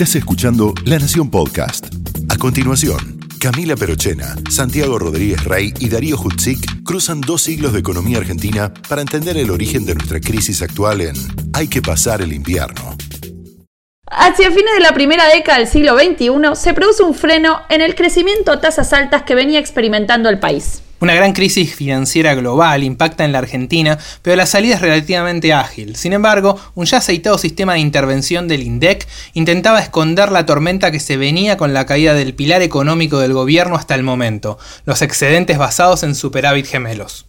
Estás escuchando La Nación Podcast. A continuación, Camila Perochena, Santiago Rodríguez Rey y Darío Hutzik cruzan dos siglos de economía argentina para entender el origen de nuestra crisis actual en Hay que pasar el invierno. Hacia fines de la primera década del siglo XXI se produce un freno en el crecimiento a tasas altas que venía experimentando el país. Una gran crisis financiera global impacta en la Argentina, pero la salida es relativamente ágil. Sin embargo, un ya aceitado sistema de intervención del INDEC intentaba esconder la tormenta que se venía con la caída del pilar económico del gobierno hasta el momento, los excedentes basados en superávit gemelos.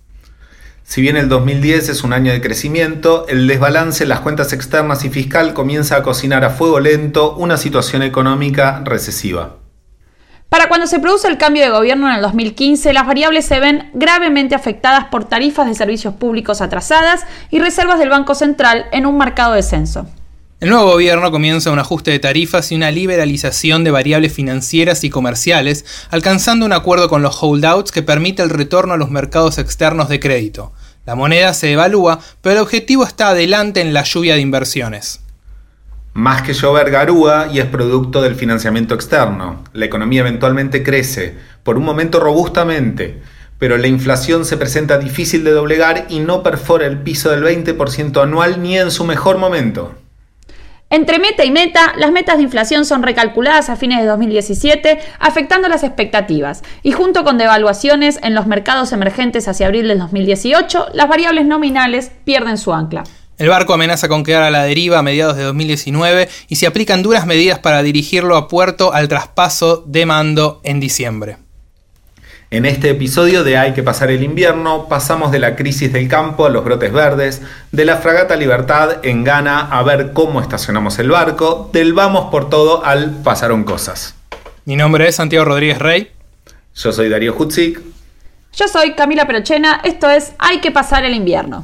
Si bien el 2010 es un año de crecimiento, el desbalance en las cuentas externas y fiscal comienza a cocinar a fuego lento una situación económica recesiva. Para cuando se produce el cambio de gobierno en el 2015, las variables se ven gravemente afectadas por tarifas de servicios públicos atrasadas y reservas del Banco Central en un marcado descenso. El nuevo gobierno comienza un ajuste de tarifas y una liberalización de variables financieras y comerciales, alcanzando un acuerdo con los holdouts que permite el retorno a los mercados externos de crédito. La moneda se evalúa, pero el objetivo está adelante en la lluvia de inversiones más que llover garúa y es producto del financiamiento externo. La economía eventualmente crece, por un momento robustamente, pero la inflación se presenta difícil de doblegar y no perfora el piso del 20% anual ni en su mejor momento. Entre meta y meta, las metas de inflación son recalculadas a fines de 2017, afectando las expectativas, y junto con devaluaciones en los mercados emergentes hacia abril del 2018, las variables nominales pierden su ancla. El barco amenaza con quedar a la deriva a mediados de 2019 y se aplican duras medidas para dirigirlo a puerto al traspaso de mando en diciembre. En este episodio de Hay que pasar el invierno, pasamos de la crisis del campo a los brotes verdes, de la fragata Libertad en Ghana a ver cómo estacionamos el barco, del vamos por todo al pasaron cosas. Mi nombre es Santiago Rodríguez Rey. Yo soy Darío Hutzik. Yo soy Camila Perochena. Esto es Hay que pasar el invierno.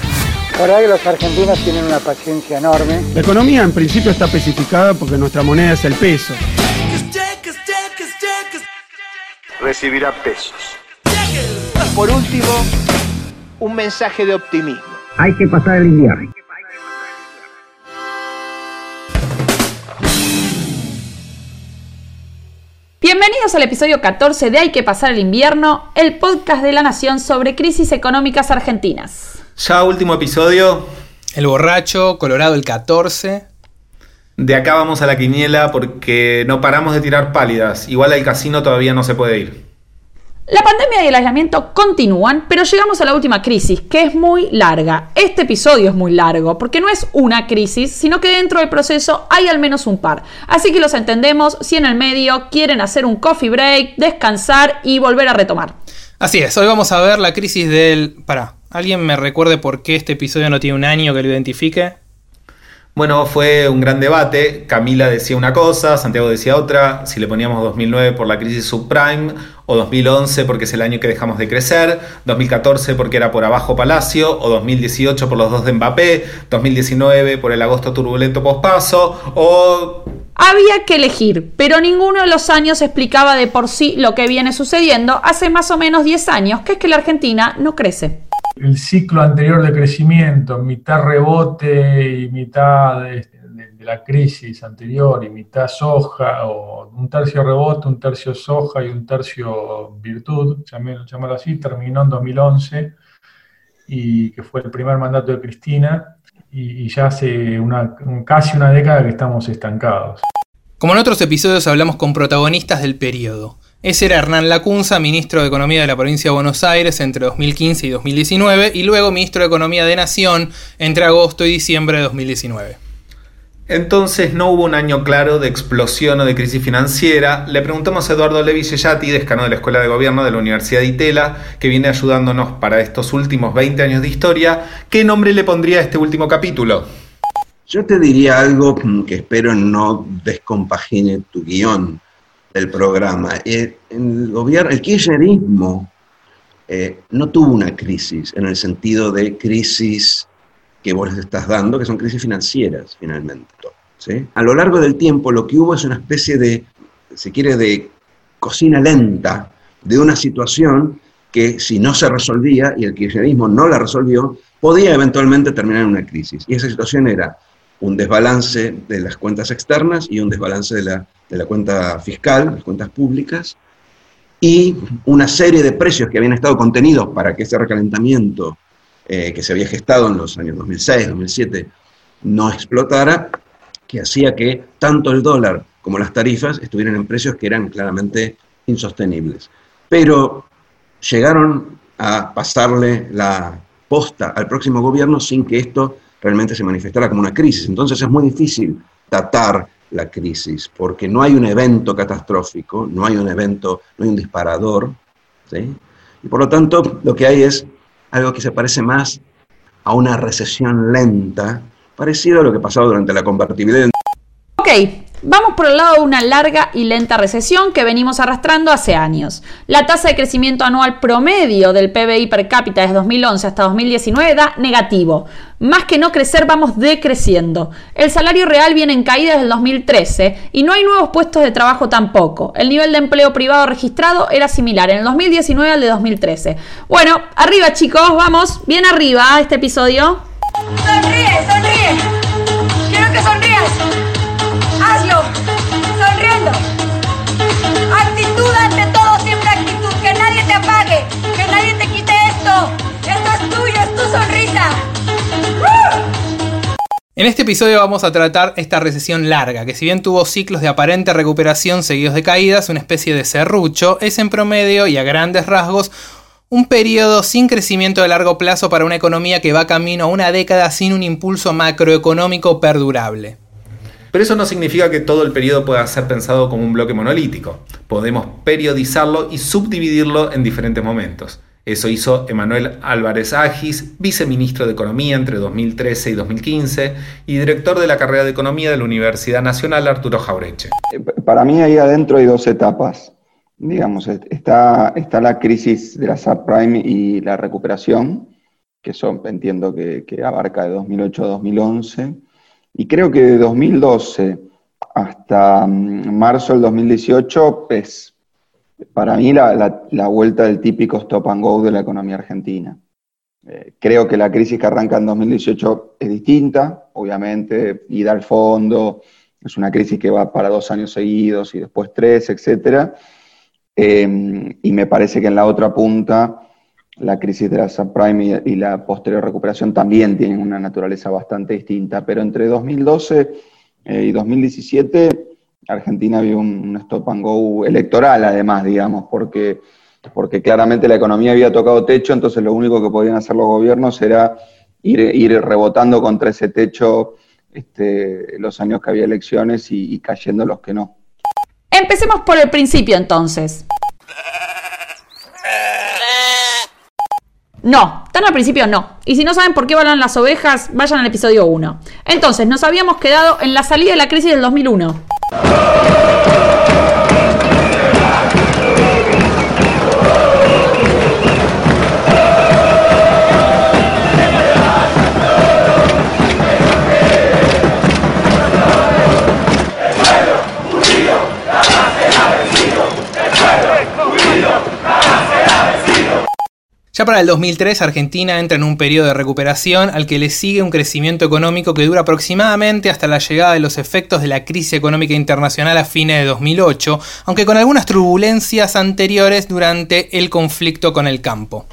La verdad que los argentinos tienen una paciencia enorme. La economía en principio está especificada porque nuestra moneda es el peso. Recibirá pesos. Por último, un mensaje de optimismo. Hay que pasar el invierno. Bienvenidos al episodio 14 de Hay que pasar el invierno, el podcast de la Nación sobre crisis económicas argentinas. Ya último episodio. El borracho, Colorado el 14. De acá vamos a la quiniela porque no paramos de tirar pálidas. Igual al casino todavía no se puede ir. La pandemia y el aislamiento continúan, pero llegamos a la última crisis, que es muy larga. Este episodio es muy largo, porque no es una crisis, sino que dentro del proceso hay al menos un par. Así que los entendemos si en el medio quieren hacer un coffee break, descansar y volver a retomar. Así es, hoy vamos a ver la crisis del... Pará, ¿Alguien me recuerde por qué este episodio no tiene un año que lo identifique? Bueno, fue un gran debate. Camila decía una cosa, Santiago decía otra. Si le poníamos 2009 por la crisis subprime, o 2011 porque es el año que dejamos de crecer, 2014 porque era por abajo Palacio, o 2018 por los dos de Mbappé, 2019 por el agosto turbulento pospaso, o había que elegir, pero ninguno de los años explicaba de por sí lo que viene sucediendo hace más o menos 10 años, que es que la Argentina no crece el ciclo anterior de crecimiento, mitad rebote y mitad de, la crisis anterior y mitad soja, o un tercio rebote, un tercio soja y un tercio virtud, llamémoslo así, terminó en 2011. y que fue el primer mandato de Cristina, y, y ya hace una, casi una década que estamos estancados. Como en otros episodios hablamos con protagonistas del periodo. Ese era Hernán Lacunza, ministro de Economía de la provincia de Buenos Aires entre 2015 y 2019, y luego ministro de Economía de Nación entre agosto y diciembre de 2019. Entonces no hubo un año claro de explosión o de crisis financiera. Le preguntamos a Eduardo Levi Yeyati, decano de la Escuela de Gobierno de la Universidad de Itela, que viene ayudándonos para estos últimos 20 años de historia, ¿qué nombre le pondría a este último capítulo? Yo te diría algo que espero no descompagine tu guion del programa. Eh, el, gobierno, el kirchnerismo eh, no tuvo una crisis en el sentido de crisis que vos les estás dando, que son crisis financieras finalmente. ¿sí? A lo largo del tiempo lo que hubo es una especie de, se quiere, de cocina lenta de una situación que si no se resolvía y el kirchnerismo no la resolvió, podía eventualmente terminar en una crisis. Y esa situación era un desbalance de las cuentas externas y un desbalance de la, de la cuenta fiscal, las cuentas públicas, y una serie de precios que habían estado contenidos para que ese recalentamiento eh, que se había gestado en los años 2006, 2007, no explotara, que hacía que tanto el dólar como las tarifas estuvieran en precios que eran claramente insostenibles. Pero llegaron a pasarle la posta al próximo gobierno sin que esto realmente se manifestara como una crisis. Entonces es muy difícil datar la crisis, porque no hay un evento catastrófico, no hay un evento, no hay un disparador, ¿sí? y por lo tanto lo que hay es algo que se parece más a una recesión lenta, parecido a lo que pasó durante la convertibilidad. Ok, Vamos por el lado de una larga y lenta recesión que venimos arrastrando hace años. La tasa de crecimiento anual promedio del PBI per cápita desde 2011 hasta 2019 da negativo. Más que no crecer, vamos decreciendo. El salario real viene en caída desde el 2013 y no hay nuevos puestos de trabajo tampoco. El nivel de empleo privado registrado era similar en el 2019 al de 2013. Bueno, arriba chicos, vamos, bien arriba este episodio. Sonríe, sonríe. Quiero que sonrías. Sonriendo. Actitud ante todo, siempre actitud. Que nadie te apague, que nadie te quite esto. Esto es tuyo, es tu sonrisa. En este episodio vamos a tratar esta recesión larga, que si bien tuvo ciclos de aparente recuperación seguidos de caídas, una especie de serrucho, es en promedio y a grandes rasgos un periodo sin crecimiento de largo plazo para una economía que va camino a una década sin un impulso macroeconómico perdurable. Pero eso no significa que todo el periodo pueda ser pensado como un bloque monolítico. Podemos periodizarlo y subdividirlo en diferentes momentos. Eso hizo Emanuel Álvarez Agis, viceministro de Economía entre 2013 y 2015 y director de la carrera de Economía de la Universidad Nacional Arturo Jaureche. Para mí ahí adentro hay dos etapas. Digamos, está, está la crisis de la subprime y la recuperación, que son, entiendo que abarca de 2008 a 2011 y creo que de 2012 hasta mm, marzo del 2018 es para mí la, vuelta del típico stop and go de la economía argentina. Eh, creo que la crisis que arranca en 2018 es distinta, obviamente, ida al fondo, es una crisis que va para dos años seguidos y después tres, etc. Eh, y me parece que en la otra punta la crisis de la subprime y, la posterior recuperación también tienen una naturaleza bastante distinta, pero entre 2012 eh, y 2017 Argentina vio un, stop and go electoral además, digamos, porque, porque claramente la economía había tocado techo, entonces lo único que podían hacer los gobiernos era ir, ir rebotando contra ese techo este, los años que había elecciones y cayendo los que no. Empecemos por el principio entonces. No, tan al principio no. Y si no saben por qué van las ovejas, vayan al episodio 1. Entonces, nos habíamos quedado en la salida de la crisis del 2001. Ya para el 2003 Argentina entra en un periodo de recuperación al que le sigue un crecimiento económico que dura aproximadamente hasta la llegada de los efectos de la crisis económica internacional a fines de 2008, aunque con algunas turbulencias anteriores durante el conflicto con el campo.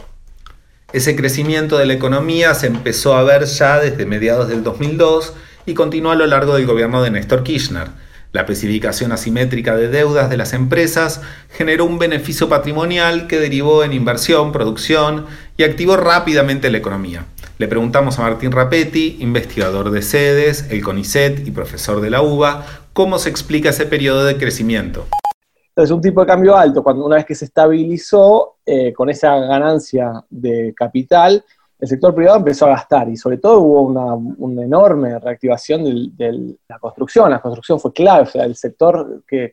Ese crecimiento de la economía se empezó a ver ya desde mediados del 2002 y continuó a lo largo del gobierno de Néstor Kirchner. La especificación asimétrica de deudas de las empresas generó un beneficio patrimonial que derivó en inversión, producción y activó rápidamente la economía. Le preguntamos a Martín Rapetti, investigador de sedes, el CONICET y profesor de la UBA, cómo se explica ese periodo de crecimiento. Entonces, un tipo de cambio alto, cuando una vez que se estabilizó eh, con esa ganancia de capital, el sector privado empezó a gastar y sobre todo hubo una, enorme reactivación de la construcción. La construcción fue clave, o sea, el sector que,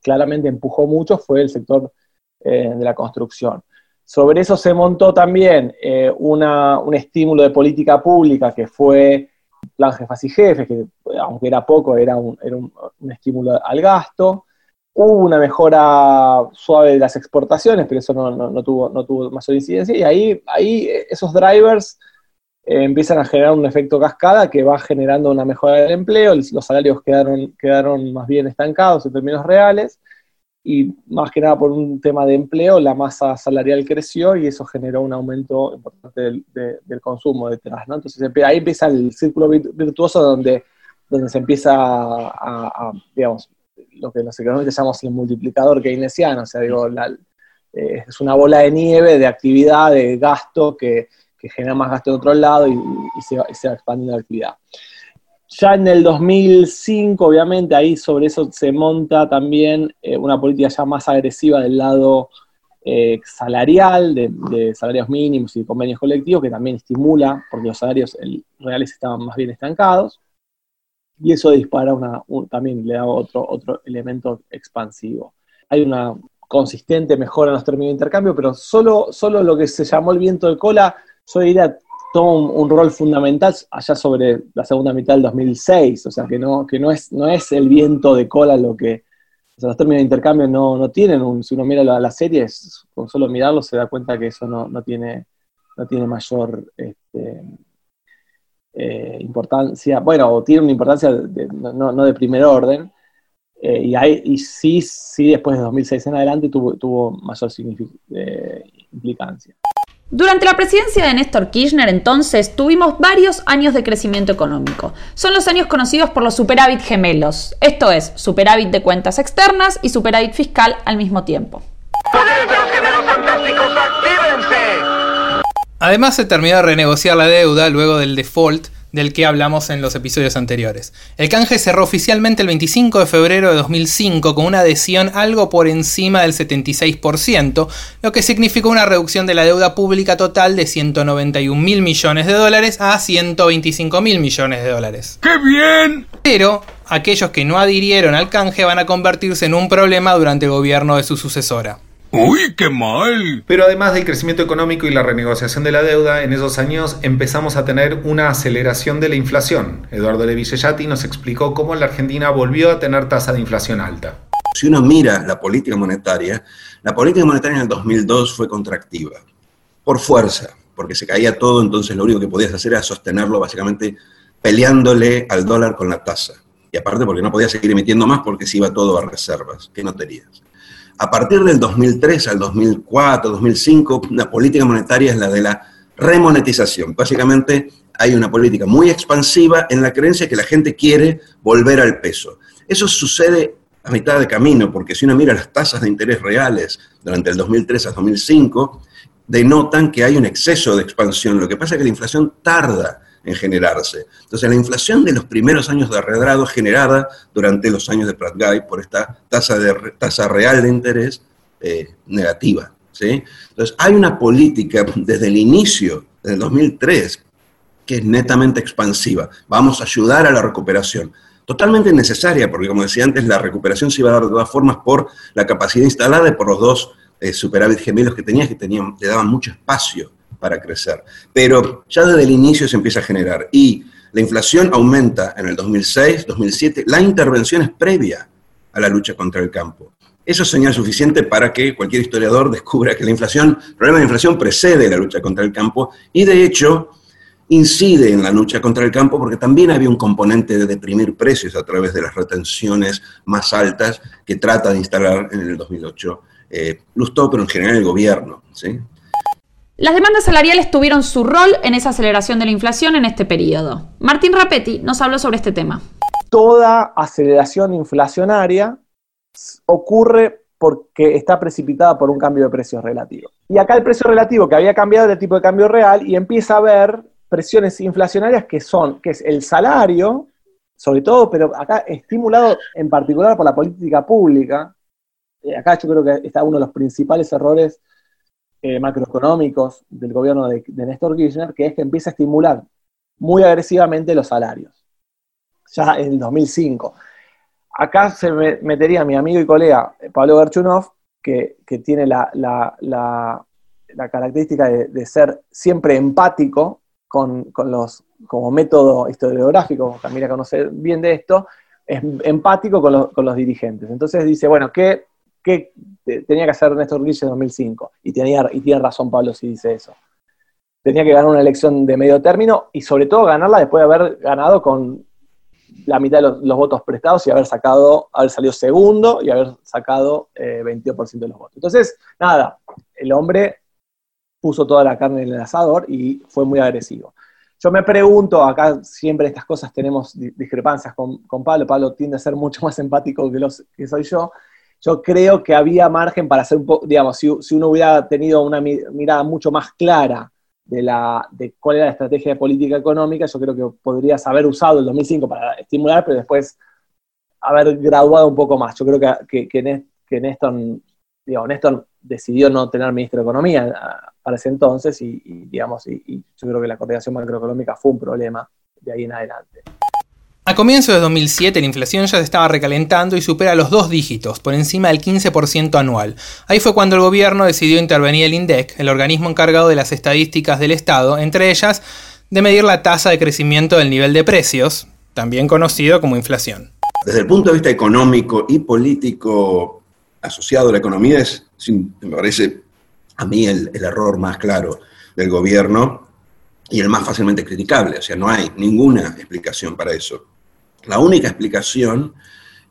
claramente empujó mucho fue el sector eh, de la construcción. Sobre eso se montó también eh, un estímulo de política pública que fue plan jefas y jefes, que aunque era poco, era un, era un estímulo al gasto. Hubo una mejora suave de las exportaciones, pero eso no, tuvo, no tuvo mayor incidencia. Y ahí, esos drivers eh, empiezan a generar un efecto cascada que va generando una mejora del empleo. Los salarios quedaron, más bien estancados en términos reales. Y más que nada por un tema de empleo, la masa salarial creció y eso generó un aumento importante del, consumo detrás. ¿no? Entonces ahí empieza el círculo virtuoso donde, donde se empieza a digamos, lo que los economistas llamamos el multiplicador keynesiano, o sea, digo, eh, es una bola de nieve de actividad, de gasto que, genera más gasto de otro lado y, se, va, expandiendo la actividad. Ya en el 2005, obviamente, ahí sobre eso se monta también eh, una política ya más agresiva del lado eh, salarial, de, salarios mínimos y convenios colectivos, que también estimula, porque los salarios reales estaban más bien estancados y eso dispara una, también le da otro, otro elemento expansivo. Hay una consistente mejora en los términos de intercambio, pero solo, solo lo que se llamó el viento de cola, yo diría, toma un, rol fundamental allá sobre la segunda mitad del 2006, o sea, que no, que no, es, no es el viento de cola lo que... O sea, los términos de intercambio no, no tienen un... Si uno mira la, la serie, con solo mirarlo se da cuenta que eso no, no tiene, no tiene mayor... Este, eh, importancia, bueno, tiene una importancia no, de primer orden, eh, y, hay, y sí, sí, después de 2006 en adelante tuvo, tuvo mayor eh, implicancia. Durante la presidencia de Néstor Kirchner, entonces, tuvimos varios años de crecimiento económico. Son los años conocidos por los superávit gemelos, esto es, superávit de cuentas externas y superávit fiscal al mismo tiempo. Además se terminó de renegociar la deuda luego del default del que hablamos en los episodios anteriores. El canje cerró oficialmente el 25 de febrero de 2005 con una adhesión algo por encima del 76%, lo que significó una reducción de la deuda pública total de 191 mil millones de dólares a 125 mil millones de dólares. ¡Qué bien! Pero aquellos que no adhirieron al canje van a convertirse en un problema durante el gobierno de su sucesora. ¡Uy, qué mal! Pero además del crecimiento económico y la renegociación de la deuda, en esos años empezamos a tener una aceleración de la inflación. Eduardo Levillellati nos explicó cómo la Argentina volvió a tener tasa de inflación alta. Si uno mira la política monetaria, la política monetaria en el 2002 fue contractiva, por fuerza, porque se caía todo, entonces lo único que podías hacer era sostenerlo básicamente peleándole al dólar con la tasa. Y aparte porque no podías seguir emitiendo más porque se iba todo a reservas, que no tenías. A partir del 2003 al 2004, 2005, la política monetaria es la de la remonetización. Básicamente hay una política muy expansiva en la creencia que la gente quiere volver al peso. Eso sucede a mitad de camino, porque si uno mira las tasas de interés reales durante el 2003 al 2005, denotan que hay un exceso de expansión. Lo que pasa es que la inflación tarda en generarse. Entonces, la inflación de los primeros años de arredrado generada durante los años de Pratt-Guy por esta tasa, de, tasa real de interés eh, negativa. ¿sí? Entonces, hay una política desde el inicio, desde el 2003, que es netamente expansiva. Vamos a ayudar a la recuperación. Totalmente necesaria, porque como decía antes, la recuperación se iba a dar de todas formas por la capacidad instalada y por los dos eh, superávit gemelos que tenías, que tenían, le daban mucho espacio para crecer. Pero ya desde el inicio se empieza a generar y la inflación aumenta en el 2006, 2007, la intervención es previa a la lucha contra el campo. Eso es señal suficiente para que cualquier historiador descubra que la inflación, el problema de la inflación precede la lucha contra el campo y de hecho incide en la lucha contra el campo porque también había un componente de deprimir precios a través de las retenciones más altas que trata de instalar en el 2008 eh, Lustó, pero en general el gobierno. ¿sí? Las demandas salariales tuvieron su rol en esa aceleración de la inflación en este periodo. Martín Rapetti nos habló sobre este tema. Toda aceleración inflacionaria ocurre porque está precipitada por un cambio de precios relativo. Y acá el precio relativo que había cambiado de tipo de cambio real y empieza a haber presiones inflacionarias que son, que es el salario, sobre todo, pero acá estimulado en particular por la política pública. Eh, acá yo creo que está uno de los principales errores eh, macroeconómicos del gobierno de, Néstor Kirchner, que es que empieza a estimular muy agresivamente los salarios, ya en el 2005. Acá se metería mi amigo y colega eh, Pablo Berchunov, que, tiene la, característica de, ser siempre empático con, los, como método historiográfico, Camila conoce bien de esto, es empático con, con los dirigentes. Entonces dice, bueno, ¿qué ¿Qué tenía que hacer Néstor Kirchner en 2005? Y, tenía, y tiene razón Pablo si dice eso. Tenía que ganar una elección de medio término y sobre todo ganarla después de haber ganado con la mitad de los, votos prestados y haber sacado, haber salido segundo y haber sacado eh, 22% de los votos. Entonces, nada, el hombre puso toda la carne en el asador y fue muy agresivo. Yo me pregunto, acá siempre estas cosas tenemos discrepancias con, con Pablo, Pablo tiende a ser mucho más empático que, los, que soy yo, yo creo que había margen para hacer un poco, digamos, si, uno hubiera tenido una mirada mucho más clara de, la, de cuál era la estrategia de política económica, yo creo que podrías haber usado el 2005 para estimular, pero después haber graduado un poco más. Yo creo que, que, que Néstor, digamos, Néstor decidió no tener ministro de Economía para ese entonces y, digamos, y yo creo que la coordinación macroeconómica fue un problema de ahí en adelante. A comienzos de 2007 la inflación ya se estaba recalentando y supera los dos dígitos, por encima del 15% anual. Ahí fue cuando el gobierno decidió intervenir el INDEC, el organismo encargado de las estadísticas del Estado, entre ellas de medir la tasa de crecimiento del nivel de precios, también conocido como inflación. Desde el punto de vista económico y político asociado a la economía es, me parece a mí, el, el error más claro del gobierno y el más fácilmente criticable. O sea, no hay ninguna explicación para eso. La única explicación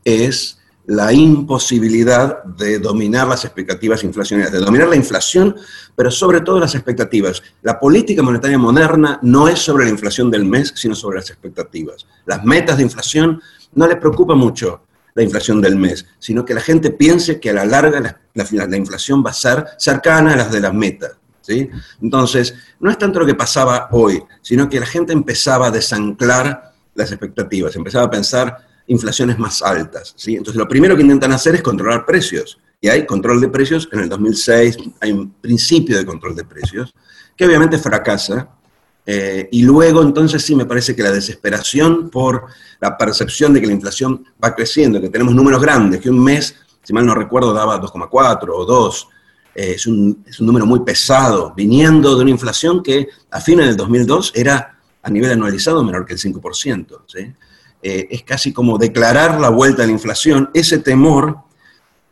es la imposibilidad de dominar las expectativas inflacionarias, de dominar la inflación, pero sobre todo las expectativas. La política monetaria moderna no es sobre la inflación del mes, sino sobre las expectativas. Las metas de inflación no le preocupa mucho la inflación del mes, sino que la gente piense que a la larga la, inflación va a ser cercana a las de las metas. ¿sí? Entonces, no es tanto lo que pasaba hoy, sino que la gente empezaba a desanclar las expectativas, empezaba a pensar inflaciones más altas. ¿sí? Entonces, lo primero que intentan hacer es controlar precios. Y hay control de precios, en el 2006 hay un principio de control de precios, que obviamente fracasa. Eh, y luego, entonces, sí me parece que la desesperación por la percepción de que la inflación va creciendo, que tenemos números grandes, que un mes, si mal no recuerdo, daba 2,4 o 2, eh, es, un, es un número muy pesado, viniendo de una inflación que a fines del 2002 era a nivel anualizado menor que el 5%. Eh, es casi como declarar la vuelta a la inflación, ese temor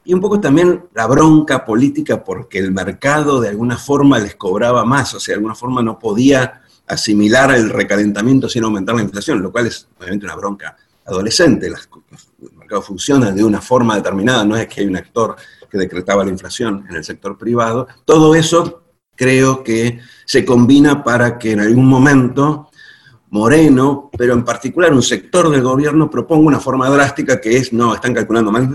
y un poco también la bronca política porque el mercado de alguna forma les cobraba más, o sea, de alguna forma no podía asimilar el recalentamiento sin aumentar la inflación, lo cual es obviamente una bronca adolescente. el mercado funciona de una forma determinada, no es que hay un actor que decretaba la inflación en el sector privado. Todo eso creo que se combina para que en algún momento Moreno, pero en particular un sector del gobierno proponga una forma drástica que es, no, están calculando mal,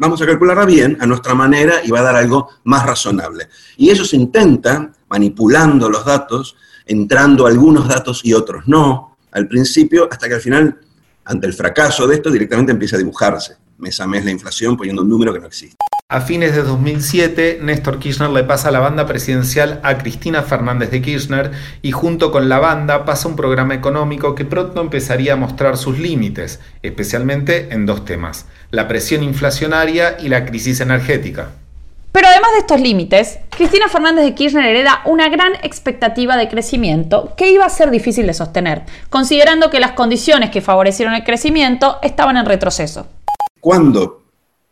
vamos a calcularla bien, a nuestra manera, y va a dar algo más razonable. Y eso se intenta, manipulando los datos, entrando algunos datos y otros no, al principio, hasta que al final, ante el fracaso de esto, directamente empieza a dibujarse mes a mes la inflación poniendo un número que no existe. A fines de 2007, Néstor Kirchner le pasa la banda presidencial a Cristina Fernández de Kirchner y junto con la banda pasa un programa económico que pronto empezaría a mostrar sus límites, especialmente en dos temas, la presión inflacionaria y la crisis energética. Pero además de estos límites, Cristina Fernández de Kirchner hereda una gran expectativa de crecimiento que iba a ser difícil de sostener, considerando que las condiciones que favorecieron el crecimiento estaban en retroceso. Cuando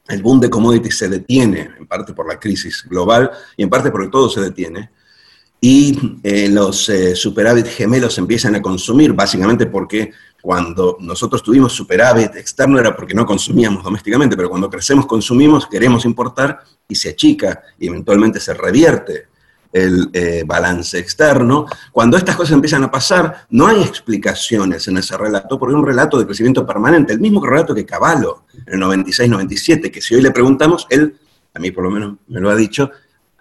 el boom de commodities se detiene, en parte por la crisis global y en parte porque todo se detiene, y eh, los eh, superávit gemelos empiezan a consumir, básicamente porque cuando nosotros tuvimos superávit externo era porque no consumíamos domésticamente, pero cuando crecemos consumimos, queremos importar y se achica y eventualmente se revierte el eh, balance externo. Cuando estas cosas empiezan a pasar, no hay explicaciones en ese relato, porque es un relato de crecimiento permanente, el mismo relato que Caballo en el 96-97, que si hoy le preguntamos, él, a mí por lo menos me lo ha dicho,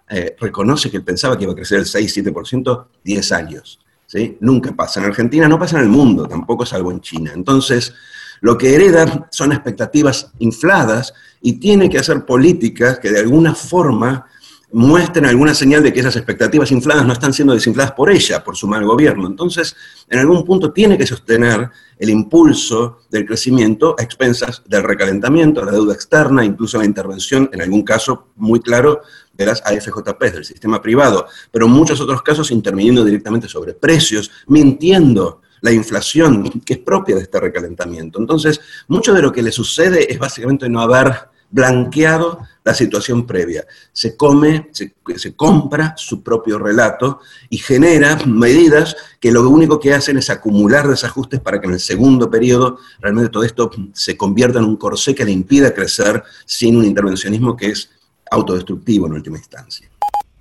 eh, reconoce que él pensaba que iba a crecer el 6-7% 10 años. ¿sí? Nunca pasa en Argentina, no pasa en el mundo, tampoco salvo en China. Entonces, lo que hereda son expectativas infladas y tiene que hacer políticas que de alguna forma muestren alguna señal de que esas expectativas infladas no están siendo desinfladas por ella, por su mal gobierno. Entonces, en algún punto tiene que sostener el impulso del crecimiento a expensas del recalentamiento, la deuda externa, incluso la intervención, en algún caso muy claro, de las AFJP, del sistema privado, pero en muchos otros casos interviniendo directamente sobre precios, mintiendo la inflación que es propia de este recalentamiento. Entonces, mucho de lo que le sucede es básicamente no haber blanqueado la situación previa. Se come, se, compra su propio relato y genera medidas que lo único que hacen es acumular desajustes para que en el segundo periodo realmente todo esto se convierta en un corsé que le impida crecer sin un intervencionismo que es autodestructivo en última instancia.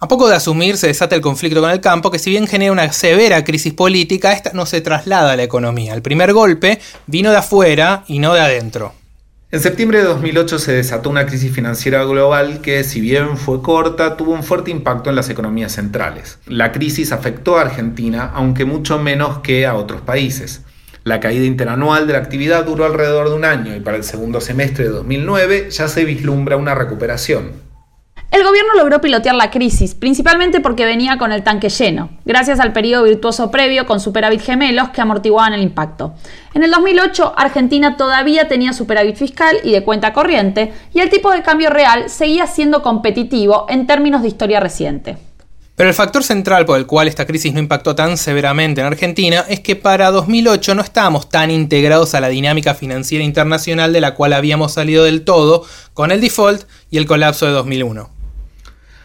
A poco de asumir se desata el conflicto con el campo, que si bien genera una severa crisis política, esta no se traslada a la economía. El primer golpe vino de afuera y no de adentro. En septiembre de 2008 se desató una crisis financiera global que, si bien fue corta, tuvo un fuerte impacto en las economías centrales. La crisis afectó a Argentina, aunque mucho menos que a otros países. La caída interanual de la actividad duró alrededor de un año y para el segundo semestre de 2009 ya se vislumbra una recuperación. El gobierno logró pilotear la crisis, principalmente porque venía con el tanque lleno, gracias al periodo virtuoso previo con superávit gemelos que amortiguaban el impacto. En el 2008, Argentina todavía tenía superávit fiscal y de cuenta corriente, y el tipo de cambio real seguía siendo competitivo en términos de historia reciente. Pero el factor central por el cual esta crisis no impactó tan severamente en Argentina es que para 2008 no estábamos tan integrados a la dinámica financiera internacional de la cual habíamos salido del todo con el default y el colapso de 2001.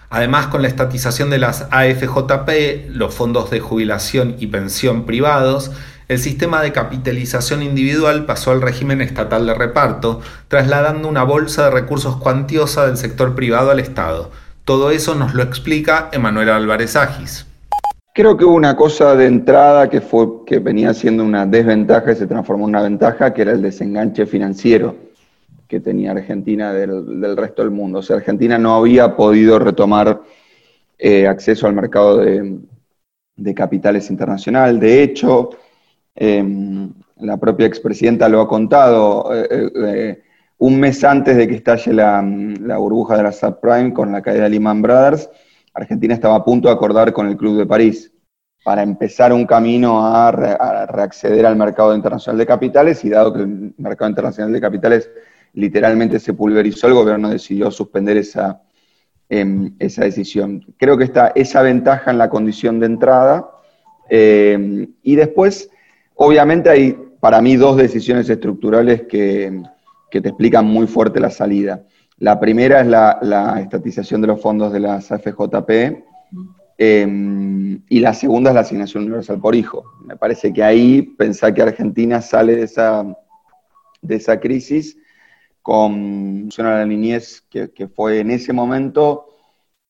Además, con la estatización de las AFJP, los fondos de jubilación y pensión privados, el sistema de capitalización individual pasó al régimen estatal de reparto, trasladando una bolsa de recursos cuantiosa del sector privado al Estado todo eso nos lo explica Emanuel Álvarez Agis. Creo que hubo una cosa de entrada que, fue, que venía siendo una desventaja y se transformó en una ventaja, que era el desenganche financiero que tenía Argentina del, resto del mundo. O sea, Argentina no había podido retomar eh, acceso al mercado de, capitales internacional. De hecho, em, la propia expresidenta lo ha contado. Eh, eh, un mes antes de que estalle la, burbuja de la subprime con la caída de Lehman Brothers, Argentina estaba a punto de acordar con el Club de París para empezar un camino a, reacceder al mercado internacional de capitales y dado que el mercado internacional de capitales literalmente se pulverizó, el gobierno decidió suspender esa, em, esa decisión. Creo que está esa ventaja en la condición de entrada em, y después, obviamente hay para mí dos decisiones estructurales que que te explican muy fuerte la salida. La primera es la, estatización de los fondos de las AFJP em, y la segunda es la asignación universal por hijo. Me parece que ahí pensar que Argentina sale de esa, de esa crisis con a la niñez que, fue en ese momento,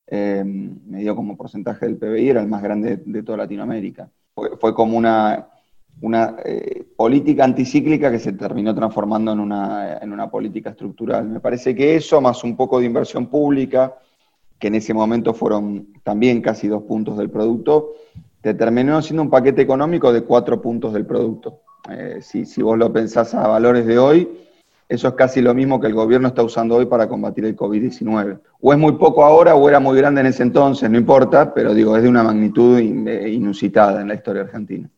eh, me como porcentaje del PBI, era el más grande de, toda Latinoamérica. fue como una eh, política anticíclica que se terminó transformando en una, política estructural. Me parece que eso, más un poco de inversión pública, que en ese momento fueron también casi dos puntos del producto, te terminó siendo un paquete económico de cuatro puntos del producto. Eh, si vos lo pensás a valores de hoy, eso es casi lo mismo que el gobierno está usando hoy para combatir el COVID-19. O es muy poco ahora o era muy grande en ese entonces, no importa, pero digo, es de una magnitud eh, inusitada en la historia argentina.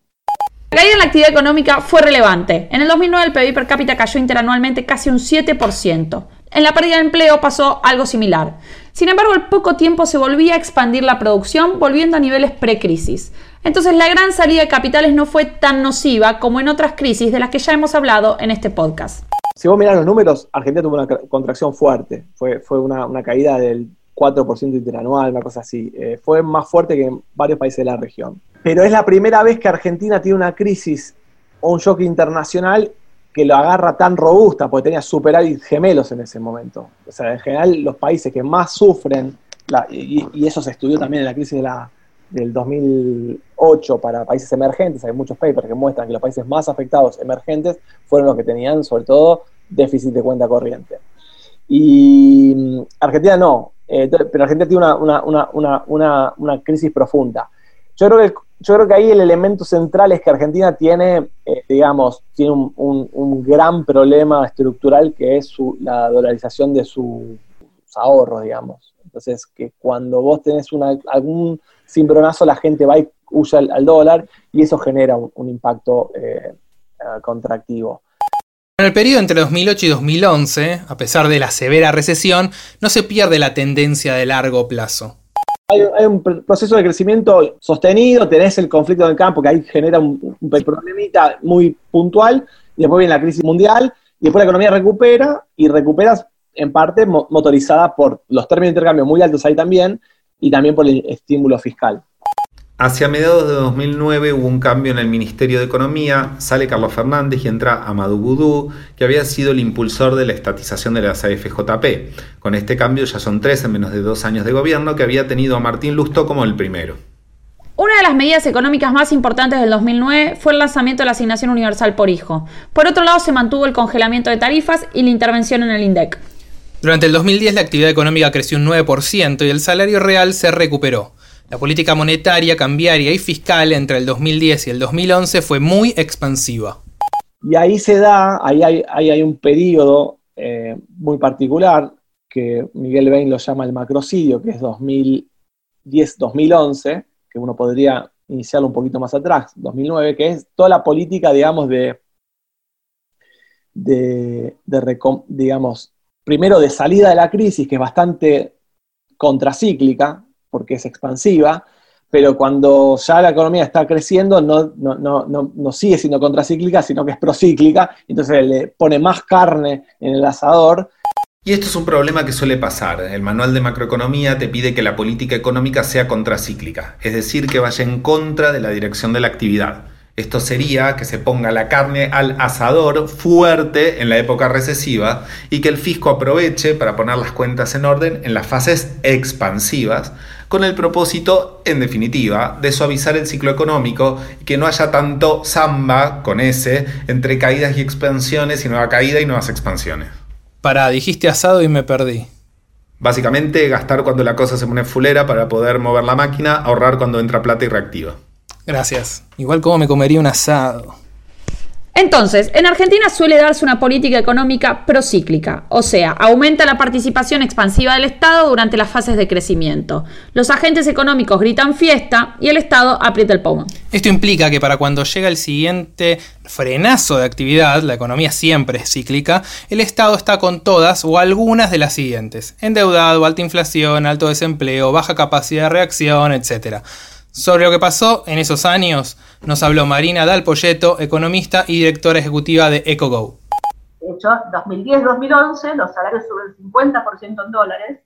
La caída en la actividad económica fue relevante. En el 2009 el PIB per cápita cayó interanualmente casi un 7%. En la pérdida de empleo pasó algo similar. Sin embargo, al poco tiempo se volvía a expandir la producción, volviendo a niveles pre-crisis. Entonces, la gran salida de capitales no fue tan nociva como en otras crisis de las que ya hemos hablado en este podcast. Si vos mirás los números, Argentina tuvo una contracción fuerte. Fue, fue una, caída del 4% interanual, una cosa así. Eh, fue más fuerte que en varios países de la región pero es la primera vez que Argentina tiene una crisis o un shock internacional que lo agarra tan robusta, porque tenía superávit gemelos en ese momento. O sea, en general los países que más sufren y, y eso se estudió también en la crisis de la, del 2008 para países emergentes, hay muchos papers que muestran que los países más afectados emergentes fueron los que tenían sobre todo déficit de cuenta corriente. Y mm, Argentina no, eh, pero Argentina tiene una, una, una, una crisis profunda. Yo creo, que, yo creo que ahí el elemento central es que Argentina tiene, eh, digamos, tiene un, un- un gran problema estructural que es su- la dolarización de sus ahorros, digamos. Entonces, que cuando vos tenés una, algún cimbronazo, la gente va y usa al, al dólar y eso genera un, un impacto eh, eh, contractivo. En el periodo entre 2008 y 2011, a pesar de la severa recesión, no se pierde la tendencia de largo plazo. Hay, hay un pr- proceso de crecimiento sostenido, tenés el conflicto en el campo que ahí genera un, un problemita muy puntual, y después viene la crisis mundial, y después la economía recupera, y recuperas en parte mo- motorizada por los términos de intercambio muy altos ahí también, y también por el estímulo fiscal. Hacia mediados de 2009 hubo un cambio en el Ministerio de Economía, sale Carlos Fernández y entra Amadou Boudou, que había sido el impulsor de la estatización de las AFJP. Con este cambio ya son tres en menos de dos años de gobierno que había tenido a Martín Lustó como el primero. Una de las medidas económicas más importantes del 2009 fue el lanzamiento de la asignación universal por hijo. Por otro lado, se mantuvo el congelamiento de tarifas y la intervención en el INDEC. Durante el 2010 la actividad económica creció un 9% y el salario real se recuperó. La política monetaria, cambiaria y fiscal entre el 2010 y el 2011 fue muy expansiva. Y ahí se da, ahí hay, ahí hay un periodo eh, muy particular que Miguel Bain lo llama el macrocidio, que es 2010-2011, que uno podría iniciarlo un poquito más atrás, 2009, que es toda la política, digamos, de, de, de digamos, primero de salida de la crisis, que es bastante contracíclica, porque es expansiva, pero cuando ya la economía está creciendo, no, no, no, no, sigue siendo contracíclica, sino que es procíclica, entonces le pone más carne en el asador. Y esto es un problema que suele pasar. El manual de macroeconomía te pide que la política económica sea contracíclica, es decir, que vaya en contra de la dirección de la actividad. Esto sería que se ponga la carne al asador fuerte en la época recesiva y que el fisco aproveche para poner las cuentas en orden en las fases expansivas, con el propósito, en definitiva, de suavizar el ciclo económico y que no haya tanto samba con ese entre caídas y expansiones y nueva caída y nuevas expansiones. Pará, dijiste asado y me perdí. Básicamente, gastar cuando la cosa se pone fulera para poder mover la máquina, ahorrar cuando entra plata y reactiva. Gracias. Igual como me comería un asado. Entonces, en Argentina suele darse una política económica procíclica, o sea, aumenta la participación expansiva del Estado durante las fases de crecimiento. Los agentes económicos gritan fiesta y el Estado aprieta el pomo. Esto implica que para cuando llega el siguiente frenazo de actividad, la economía siempre es cíclica, el Estado está con todas o algunas de las siguientes. Endeudado, alta inflación, alto desempleo, baja capacidad de reacción, etc. Sobre lo que pasó en esos años, nos habló Marina Dalpolleto, economista y directora ejecutiva de EcoGo. De hecho, 2010-2011 los salarios suben 50% en dólares,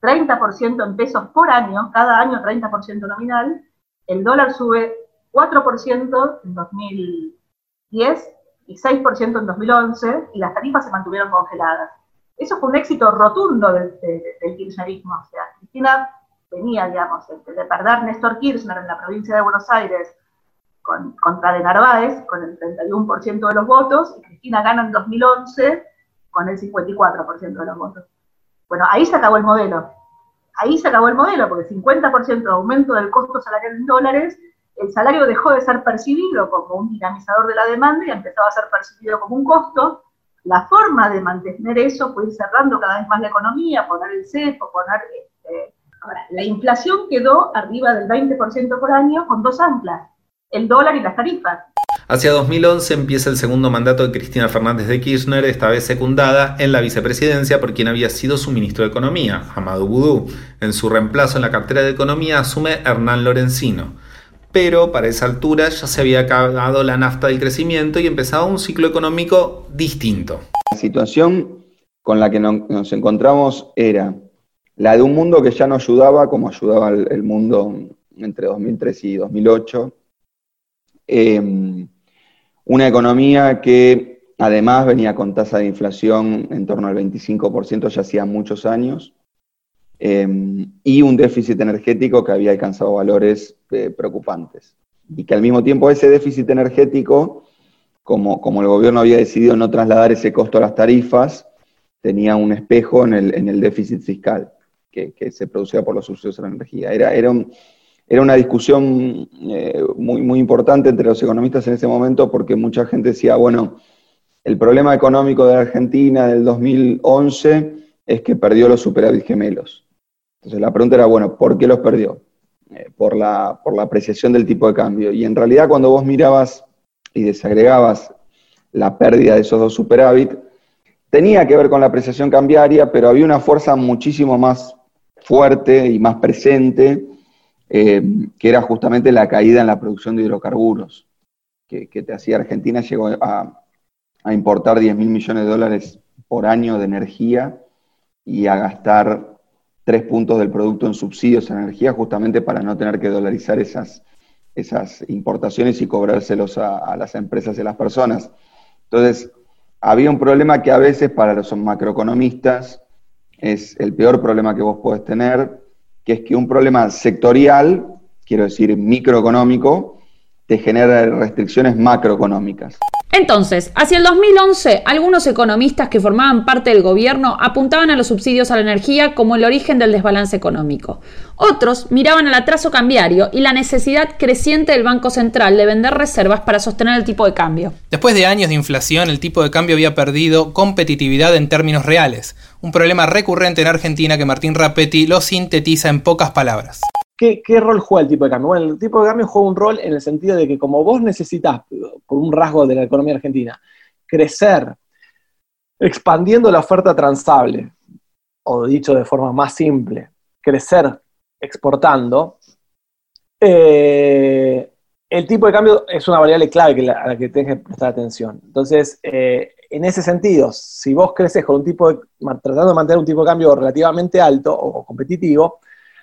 30% en pesos por año, cada año 30% nominal, el dólar sube 4% en 2010 y 6% en 2011 y las tarifas se mantuvieron congeladas. Eso fue un éxito rotundo del, del, del kirchnerismo. O sea, Cristina venía, digamos, de, de perder Néstor Kirchner en la provincia de Buenos Aires con, contra de Narváez, con el 31% de los votos, y Cristina gana en 2011 con el 54% de los votos. Bueno, ahí se acabó el modelo. Ahí se acabó el modelo, porque 50% de aumento del costo salarial en dólares, el salario dejó de ser percibido como un dinamizador de la demanda y empezaba a ser percibido como un costo. La forma de mantener eso fue cerrando cada vez más la economía, poner el cepo, poner... Ahora, la inflación quedó arriba del 20% por año con dos anclas, el dólar y las tarifas. Hacia 2011 empieza el segundo mandato de Cristina Fernández de Kirchner, esta vez secundada en la vicepresidencia por quien había sido su ministro de Economía, Amadou Boudou. En su reemplazo en la cartera de Economía asume Hernán Lorenzino. Pero para esa altura ya se había acabado la nafta del crecimiento y empezaba un ciclo económico distinto. La situación con la que nos encontramos era la de un mundo que ya no ayudaba como ayudaba el mundo entre 2003 y 2008. Eh, una economía que además venía con tasa de inflación en torno al 25% ya hacía muchos años. eh, y un déficit energético que había alcanzado valores eh, preocupantes. Y que al mismo tiempo ese déficit energético, como, como el gobierno había decidido no trasladar ese costo a las tarifas, tenía un espejo en el, en el déficit fiscal que, se producía por los subsidios a la energía. Era, era, era una discusión eh, muy, muy importante entre los economistas en ese momento porque mucha gente decía, bueno, el problema económico de la Argentina del 2011 es que perdió los superávit gemelos. Entonces la pregunta era, bueno, ¿por qué los perdió? Eh, por, la, por la apreciación del tipo de cambio. Y en realidad cuando vos mirabas y desagregabas la pérdida de esos dos superávit, tenía que ver con la apreciación cambiaria, pero había una fuerza muchísimo más fuerte y más presente, eh, que era justamente la caída en la producción de hidrocarburos, que, te hacía Argentina, llegó a, a importar 10 mil millones de dólares por año de energía y a gastar tres puntos del producto en subsidios a energía justamente para no tener que dolarizar esas, esas importaciones y cobrárselos a, a las empresas y a las personas. Entonces, había un problema que a veces para los macroeconomistas es el peor problema que vos podés tener, que es que un problema sectorial, quiero decir microeconómico, te genera restricciones macroeconómicas. Entonces, hacia el 2011, algunos economistas que formaban parte del gobierno apuntaban a los subsidios a la energía como el origen del desbalance económico. Otros miraban al atraso cambiario y la necesidad creciente del Banco Central de vender reservas para sostener el tipo de cambio. Después de años de inflación, el tipo de cambio había perdido competitividad en términos reales, un problema recurrente en Argentina que Martín Rapetti lo sintetiza en pocas palabras. ¿Qué, ¿Qué, rol juega el tipo de cambio? Bueno, el tipo de cambio juega un rol en el sentido de que como vos necesitas, por un rasgo de la economía argentina, crecer expandiendo la oferta transable, o dicho de forma más simple, crecer exportando, eh, el tipo de cambio es una variable clave a la que tienes que prestar atención. Entonces, eh, en ese sentido, si vos creces con un tipo de, tratando de mantener un tipo de cambio relativamente alto o competitivo,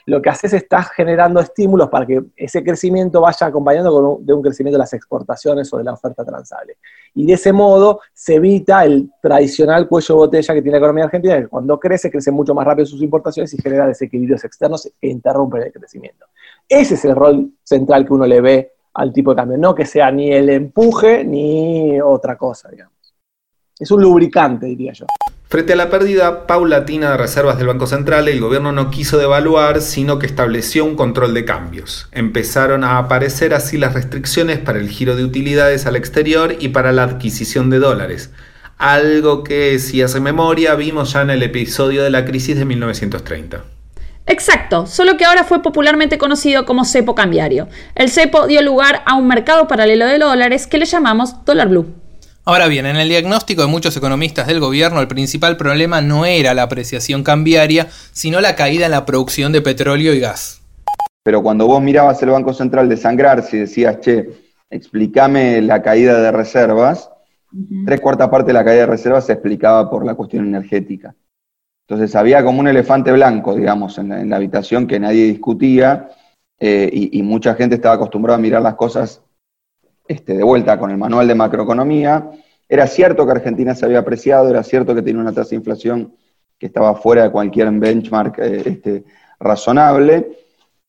lo que haces es estás generando estímulos para que ese crecimiento vaya acompañando de un crecimiento de las exportaciones o de la oferta transable. Y de ese modo se evita el tradicional cuello de botella que tiene la economía argentina, que cuando crece, crece mucho más rápido sus importaciones y genera desequilibrios externos e interrumpen el crecimiento. Ese es el rol central que uno le ve al tipo de cambio, no que sea ni el empuje ni otra cosa, digamos. Es un lubricante, diría yo. Frente a la pérdida paulatina de reservas del Banco Central, el gobierno no quiso devaluar, sino que estableció un control de cambios. Empezaron a aparecer así las restricciones para el giro de utilidades al exterior y para la adquisición de dólares. Algo que, si hace memoria, vimos ya en el episodio de la crisis de 1930. Exacto, solo que ahora fue popularmente conocido como cepo cambiario. El cepo dio lugar a un mercado paralelo de dólares que le llamamos dólar blue. Ahora bien, en el diagnóstico de muchos economistas del gobierno, el principal problema no era la apreciación cambiaria, sino la caída en la producción de petróleo y gas. Pero cuando vos mirabas el Banco Central desangrarse y decías, che, explícame la caída de reservas, uh -huh. tres cuartas partes de la caída de reservas se explicaba por la cuestión energética. Entonces había como un elefante blanco, digamos, en la, en la habitación que nadie discutía eh, y, y mucha gente estaba acostumbrada a mirar las cosas este, de vuelta con el manual de macroeconomía, era cierto que Argentina se había apreciado, era cierto que tenía una tasa de inflación que estaba fuera de cualquier benchmark eh, este, razonable,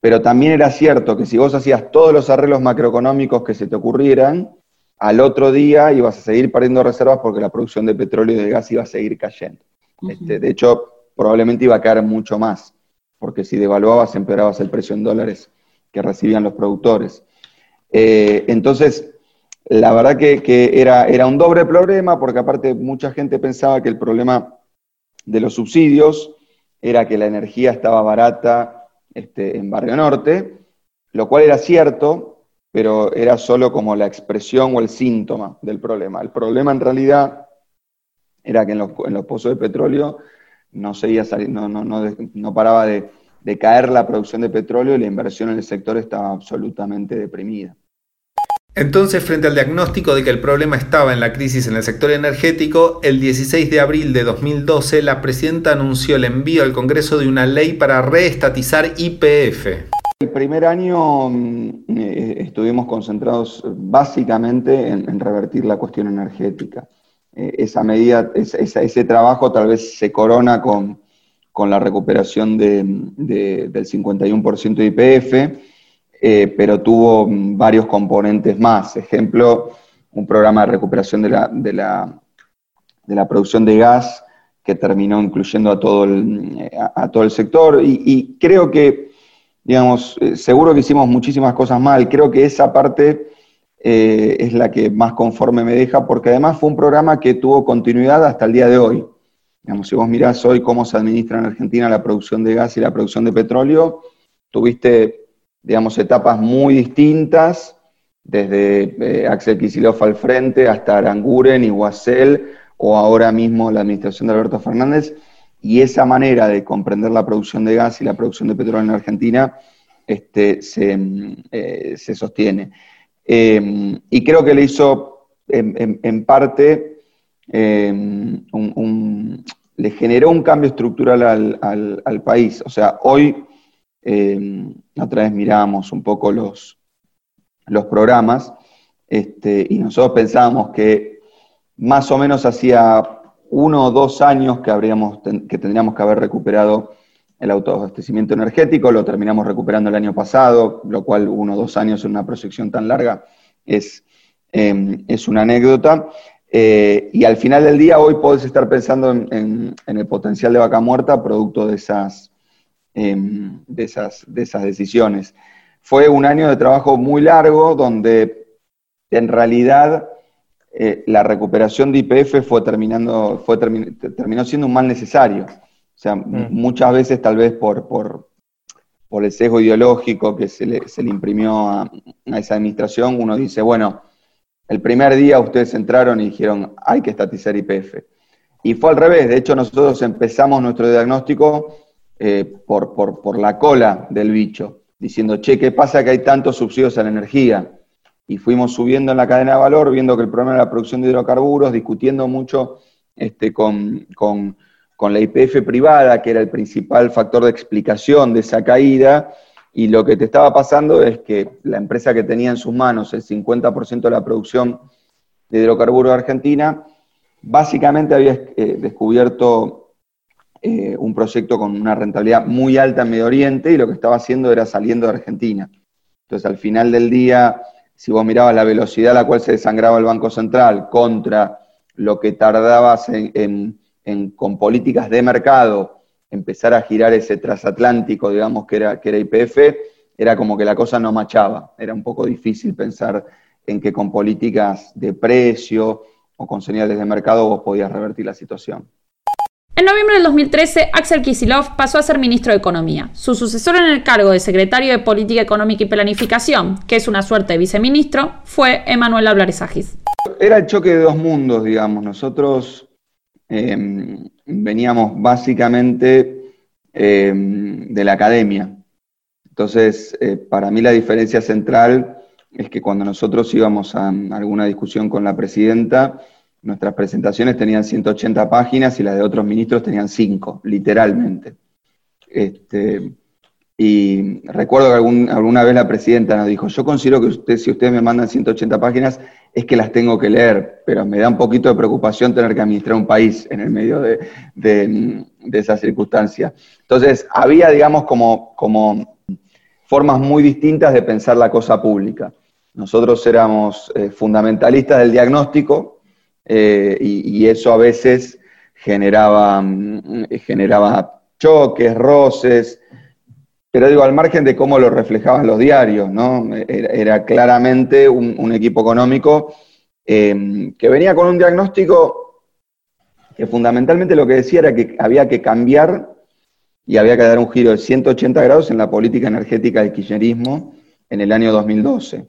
pero también era cierto que si vos hacías todos los arreglos macroeconómicos que se te ocurrieran, al otro día ibas a seguir perdiendo reservas porque la producción de petróleo y de gas iba a seguir cayendo. Uh -huh. este, de hecho, probablemente iba a caer mucho más, porque si devaluabas, empeorabas el precio en dólares que recibían los productores. Eh, entonces, la verdad que, era, un doble problema, porque aparte mucha gente pensaba que el problema de los subsidios era que la energía estaba barata este, en Barrio Norte, lo cual era cierto, pero era solo como la expresión o el síntoma del problema. El problema en realidad era que en los, pozos de petróleo no, seguía no, no, no, no paraba de caer la producción de petróleo y la inversión en el sector estaba absolutamente deprimida. Entonces, frente al diagnóstico de que el problema estaba en la crisis en el sector energético, el 16 de abril de 2012 la presidenta anunció el envío al Congreso de una ley para reestatizar IPF. El primer año eh, estuvimos concentrados básicamente en, revertir la cuestión energética. Eh, esa medida, ese trabajo tal vez se corona con, con la recuperación de, de, del 51% de IPF, eh, pero tuvo varios componentes más. Ejemplo, un programa de recuperación de la, de la, de la producción de gas que terminó incluyendo a todo el, a, todo el sector. Y, y, creo que, digamos, eh, seguro que hicimos muchísimas cosas mal. Creo que esa parte eh, es la que más conforme me deja, porque además fue un programa que tuvo continuidad hasta el día de hoy. Digamos, si vos mirás hoy cómo se administra en Argentina la producción de gas y la producción de petróleo, tuviste, digamos, etapas muy distintas, desde eh, Axel Kicillof al frente hasta Aranguren y Guasel, o ahora mismo la administración de Alberto Fernández, y esa manera de comprender la producción de gas y la producción de petróleo en Argentina este, se, eh, se sostiene. Eh, y creo que le hizo en, parte, eh, un, le generó un cambio estructural al, al, país. O sea, hoy, eh, otra vez miramos un poco los, los programas este, y nosotros pensábamos que más o menos hacía uno o dos años que, habríamos, que tendríamos que haber recuperado el autoabastecimiento energético, lo terminamos recuperando el año pasado, lo cual uno o dos años en una proyección tan larga es, em, es una anécdota. Eh, y al final del día, hoy podés estar pensando en, el potencial de vaca muerta producto de esas, em, de, esas, de esas decisiones. Fue un año de trabajo muy largo donde en realidad eh, la recuperación de IPF fue terminando, fue terminó siendo un mal necesario. O sea, mm. muchas veces tal vez por, por, por, el sesgo ideológico que se le, se le imprimió a, esa administración, uno dice, bueno, el primer día ustedes entraron y dijeron, hay que estatizar IPF. Y fue al revés, de hecho nosotros empezamos nuestro diagnóstico eh, por, por, por la cola del bicho, diciendo, che, ¿qué pasa que hay tantos subsidios a la energía? Y fuimos subiendo en la cadena de valor, viendo que el problema era la producción de hidrocarburos, discutiendo mucho este, con, con con la IPF privada, que era el principal factor de explicación de esa caída, y lo que te estaba pasando es que la empresa que tenía en sus manos el 50% de la producción de hidrocarburos de Argentina, básicamente había eh, descubierto eh, un proyecto con una rentabilidad muy alta en Medio Oriente y lo que estaba haciendo era saliendo de Argentina. Entonces, al final del día, si vos mirabas la velocidad a la cual se desangraba el Banco Central contra lo que tardabas en con políticas de mercado empezar a girar ese transatlántico, digamos, que era, que era IPF, era como que la cosa no machaba. Era un poco difícil pensar en que con políticas de precio o con señales de mercado vos podías revertir la situación. En noviembre del 2013, Axel Kisilov pasó a ser ministro de Economía. Su sucesor en el cargo de secretario de Política Económica y Planificación, que es una suerte de viceministro, fue Emanuel Ablaresagis. Era el choque de dos mundos, digamos. Nosotros Em, veníamos básicamente em, de la academia. Entonces, eh, para mí la diferencia central es que cuando nosotros íbamos a, alguna discusión con la presidenta, nuestras presentaciones tenían 180 páginas y las de otros ministros tenían 5, literalmente. Este, y recuerdo que alguna vez la presidenta nos dijo, yo considero que usted, si ustedes me mandan 180 páginas, es que las tengo que leer, pero me da un poquito de preocupación tener que administrar un país en el medio de, de, esa circunstancia. Entonces, había, digamos, como, como formas muy distintas de pensar la cosa pública. Nosotros éramos eh, fundamentalistas del diagnóstico eh, y, eso a veces generaba, mm, generaba choques, roces, pero digo, al margen de cómo lo reflejaban los diarios, ¿no? Era, claramente un, equipo económico eh, que venía con un diagnóstico que fundamentalmente lo que decía era que había que cambiar y había que dar un giro de 180 grados en la política energética del kirchnerismo en el año 2012.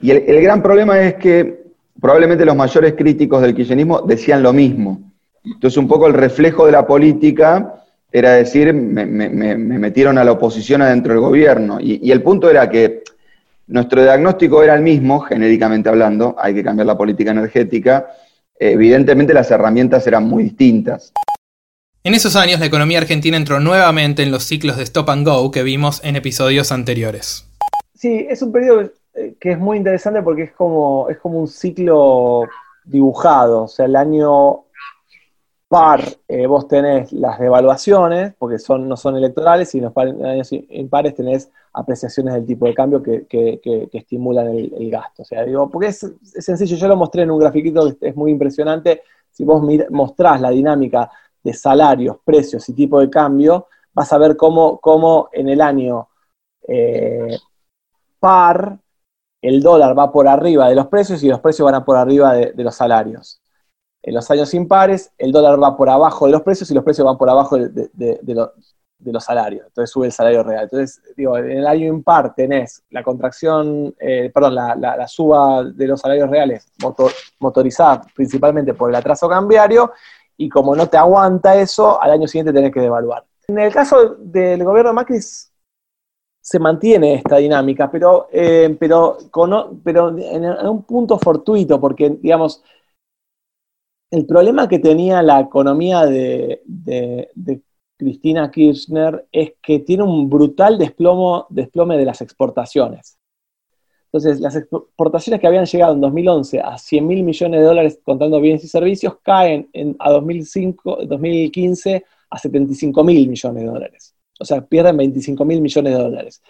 Y el, el gran problema es que probablemente los mayores críticos del kirchnerismo decían lo mismo. Entonces, un poco el reflejo de la política era decir, me, metieron a la oposición adentro del gobierno. Y, el punto era que nuestro diagnóstico era el mismo, genéricamente hablando, hay que cambiar la política energética. Evidentemente las herramientas eran muy distintas. En esos años la economía argentina entró nuevamente en los ciclos de stop and go que vimos en episodios anteriores. Sí, es un periodo que es muy interesante porque es como, es como un ciclo dibujado. O sea, el año par, eh, vos tenés las devaluaciones, porque son, no son electorales, y en los años impares tenés apreciaciones del tipo de cambio que, estimulan el, gasto. O sea, digo, porque es, sencillo, yo lo mostré en un grafiquito que es muy impresionante. Si vos mostrás la dinámica de salarios, precios y tipo de cambio, vas a ver cómo, cómo en el año eh, par el dólar va por arriba de los precios y los precios van por arriba de, los salarios. En los años impares, el dólar va por abajo de los precios y los precios van por abajo de, los salarios. Entonces sube el salario real. Entonces, digo, en el año impar tenés la contracción, eh, perdón, la, suba de los salarios reales motorizada principalmente por el atraso cambiario y como no te aguanta eso, al año siguiente tenés que devaluar. En el caso del gobierno de Macri se mantiene esta dinámica, pero, eh, pero, pero en, un punto fortuito, porque, digamos, el problema que tenía la economía de, Cristina Kirchner es que tiene un brutal desplomo, desplome de las exportaciones. Entonces, las exportaciones que habían llegado en 2011 a 100 mil millones de dólares contando bienes y servicios caen en, a 2005, 2015 a 75 mil millones de dólares o sea, pierden 25 mil millones de dólares.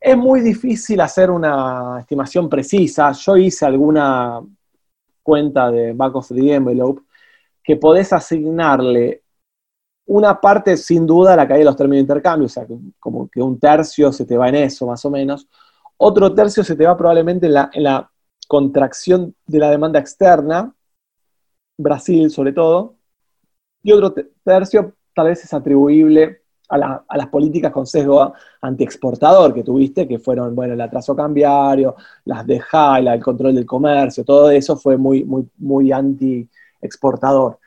Es muy difícil hacer una estimación precisa. Yo hice alguna cuenta de back of the envelope que podés asignarle una parte sin duda a la caída de los términos de intercambio, o sea, como que un tercio se te va en eso más o menos, otro tercio se te va probablemente en la, en la contracción de la demanda externa, Brasil sobre todo, y otro tercio tal vez es atribuible a, las políticas con sesgo antiexportador que tuviste, que fueron, bueno, el atraso cambiario, las de Jala, el control del comercio, todo eso fue muy, muy, muy anti-exportador.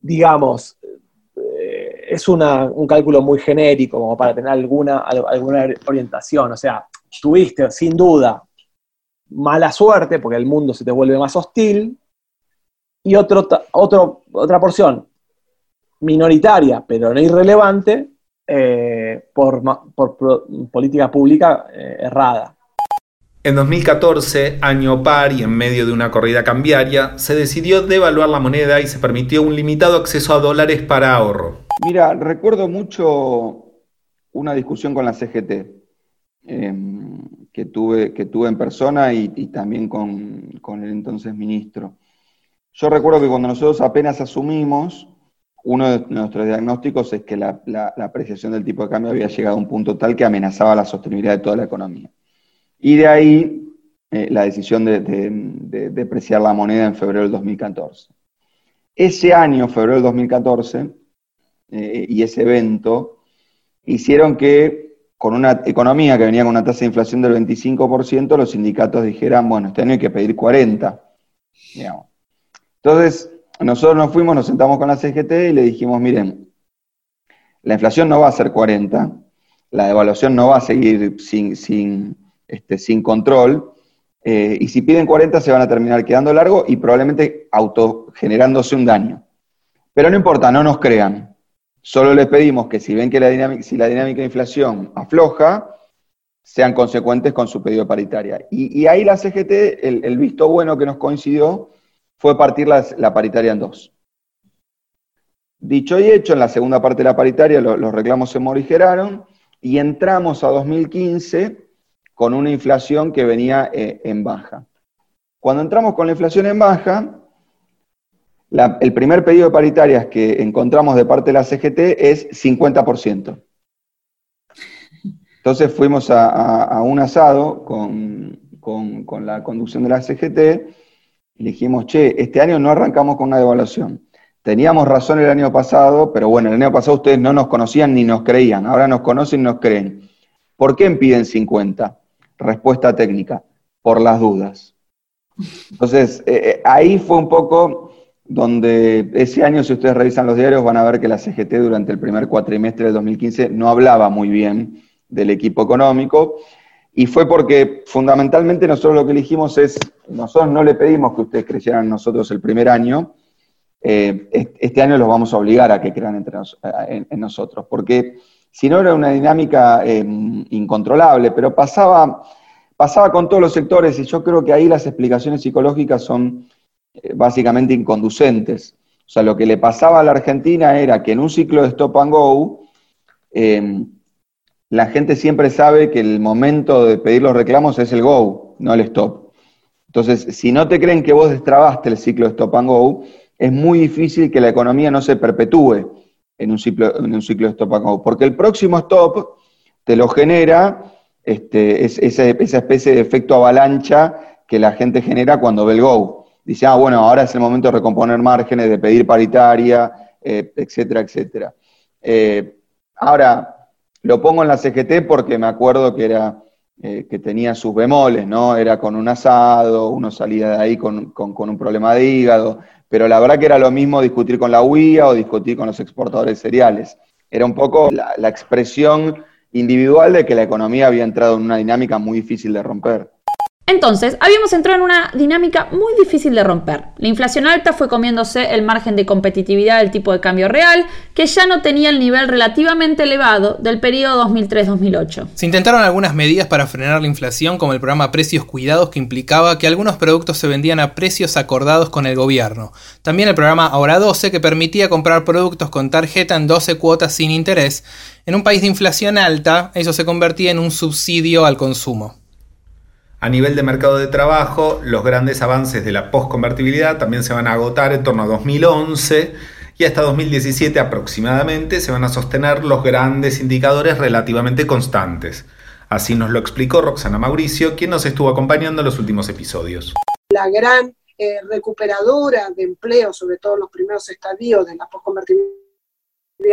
Digamos, eh, es un cálculo muy genérico como para tener alguna, alguna orientación. O sea, tuviste sin duda mala suerte porque el mundo se te vuelve más hostil y otro, otro, otra porción minoritaria, pero no irrelevante, eh, por, política pública eh, errada. En 2014, año par y en medio de una corrida cambiaria, se decidió devaluar la moneda y se permitió un limitado acceso a dólares para ahorro. Mira, recuerdo mucho una discusión con la CGT em, que, tuve, que tuve en persona y, también con, con el entonces ministro. Yo recuerdo que cuando nosotros apenas asumimos, uno de nuestros diagnósticos es que la, apreciación del tipo de cambio había llegado a un punto tal que amenazaba la sostenibilidad de toda la economía. Y de ahí eh, la decisión de, depreciar la moneda en febrero del 2014. Ese año, febrero del 2014, eh, y ese evento, hicieron que con una economía que venía con una tasa de inflación del 25%, los sindicatos dijeran, bueno, este año hay que pedir 40%. Entonces, nosotros nos fuimos, nos sentamos con la CGT y le dijimos, miren, la inflación no va a ser 40, la devaluación no va a seguir sin, sin, este, sin control, eh, y si piden 40 se van a terminar quedando largo y probablemente autogenerándose un daño. Pero no importa, no nos crean. Solo les pedimos que si ven que la dinámica, si la dinámica de inflación afloja, sean consecuentes con su pedido paritaria. Y, ahí la CGT, el visto bueno que nos coincidió, fue partir la, paritaria en dos. Dicho y hecho, en la segunda parte de la paritaria los reclamos se morigeraron y entramos a 2015 con una inflación que venía eh, en baja. Cuando entramos con la inflación en baja, el primer pedido de paritarias que encontramos de parte de la CGT es 50%. Entonces fuimos a, un asado con, la conducción de la CGT dijimos, che, este año no arrancamos con una devaluación. Teníamos razón el año pasado, pero bueno, el año pasado ustedes no nos conocían ni nos creían, ahora nos conocen y nos creen. ¿Por qué piden 50? Respuesta técnica, por las dudas. Entonces, eh, eh, ahí fue un poco donde ese año, si ustedes revisan los diarios, van a ver que la CGT durante el primer cuatrimestre del 2015 no hablaba muy bien del equipo económico y fue porque fundamentalmente nosotros lo que elegimos es, nosotros no le pedimos que ustedes creyeran en nosotros el primer año, eh, este año los vamos a obligar a que crean entre en, nosotros, porque si no era una dinámica em, incontrolable, pero pasaba, pasaba con todos los sectores y yo creo que ahí las explicaciones psicológicas son eh, básicamente inconducentes. O sea, lo que le pasaba a la Argentina era que en un ciclo de stop and go, eh, la gente siempre sabe que el momento de pedir los reclamos es el go, no el stop. Entonces, si no te creen que vos destrabaste el ciclo stop and go, es muy difícil que la economía no se perpetúe en un ciclo, en un ciclo stop and go, porque el próximo stop te lo genera este, es, esa, esa especie de efecto avalancha que la gente genera cuando ve el go. Dice, ah, bueno, ahora es el momento de recomponer márgenes, de pedir paritaria, eh, etcétera, etcétera. Eh, ahora, lo pongo en la CGT porque me acuerdo que era eh, que tenía sus bemoles, ¿no? Era con un asado, uno salía de ahí con, con, un problema de hígado, pero la verdad que era lo mismo discutir con la UIA o discutir con los exportadores de cereales. Era un poco la expresión individual de que la economía había entrado en una dinámica muy difícil de romper. Entonces, habíamos entrado en una dinámica muy difícil de romper. La inflación alta fue comiéndose el margen de competitividad del tipo de cambio real, que ya no tenía el nivel relativamente elevado del periodo 2003-2008. Se intentaron algunas medidas para frenar la inflación, como el programa Precios Cuidados, que implicaba que algunos productos se vendían a precios acordados con el gobierno. También el programa Ahora 12, que permitía comprar productos con tarjeta en 12 cuotas sin interés. En un país de inflación alta, eso se convertía en un subsidio al consumo. A nivel de mercado de trabajo, los grandes avances de la postconvertibilidad también se van a agotar en torno a 2011 y hasta 2017 aproximadamente se van a sostener los grandes indicadores relativamente constantes. Así nos lo explicó Roxana Mauricio, quien nos estuvo acompañando en los últimos episodios. La gran eh, recuperadora de empleo, sobre todo en los primeros estadios de la postconvertibilidad,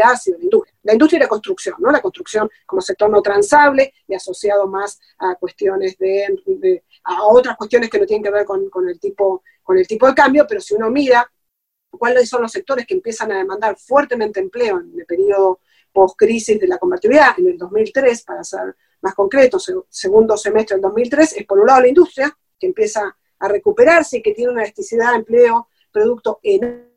ha sido la industria. La industria y la construcción, ¿no? La construcción como sector no transable y asociado más a cuestiones de, a otras cuestiones que no tienen que ver con, con, el tipo, con el tipo de cambio, pero si uno mira cuáles son los sectores que empiezan a demandar fuertemente empleo en el periodo post-crisis de la convertibilidad, en el 2003, para ser más concretos, segundo semestre del 2003, es por un lado la industria, que empieza a recuperarse y que tiene una elasticidad de empleo producto enorme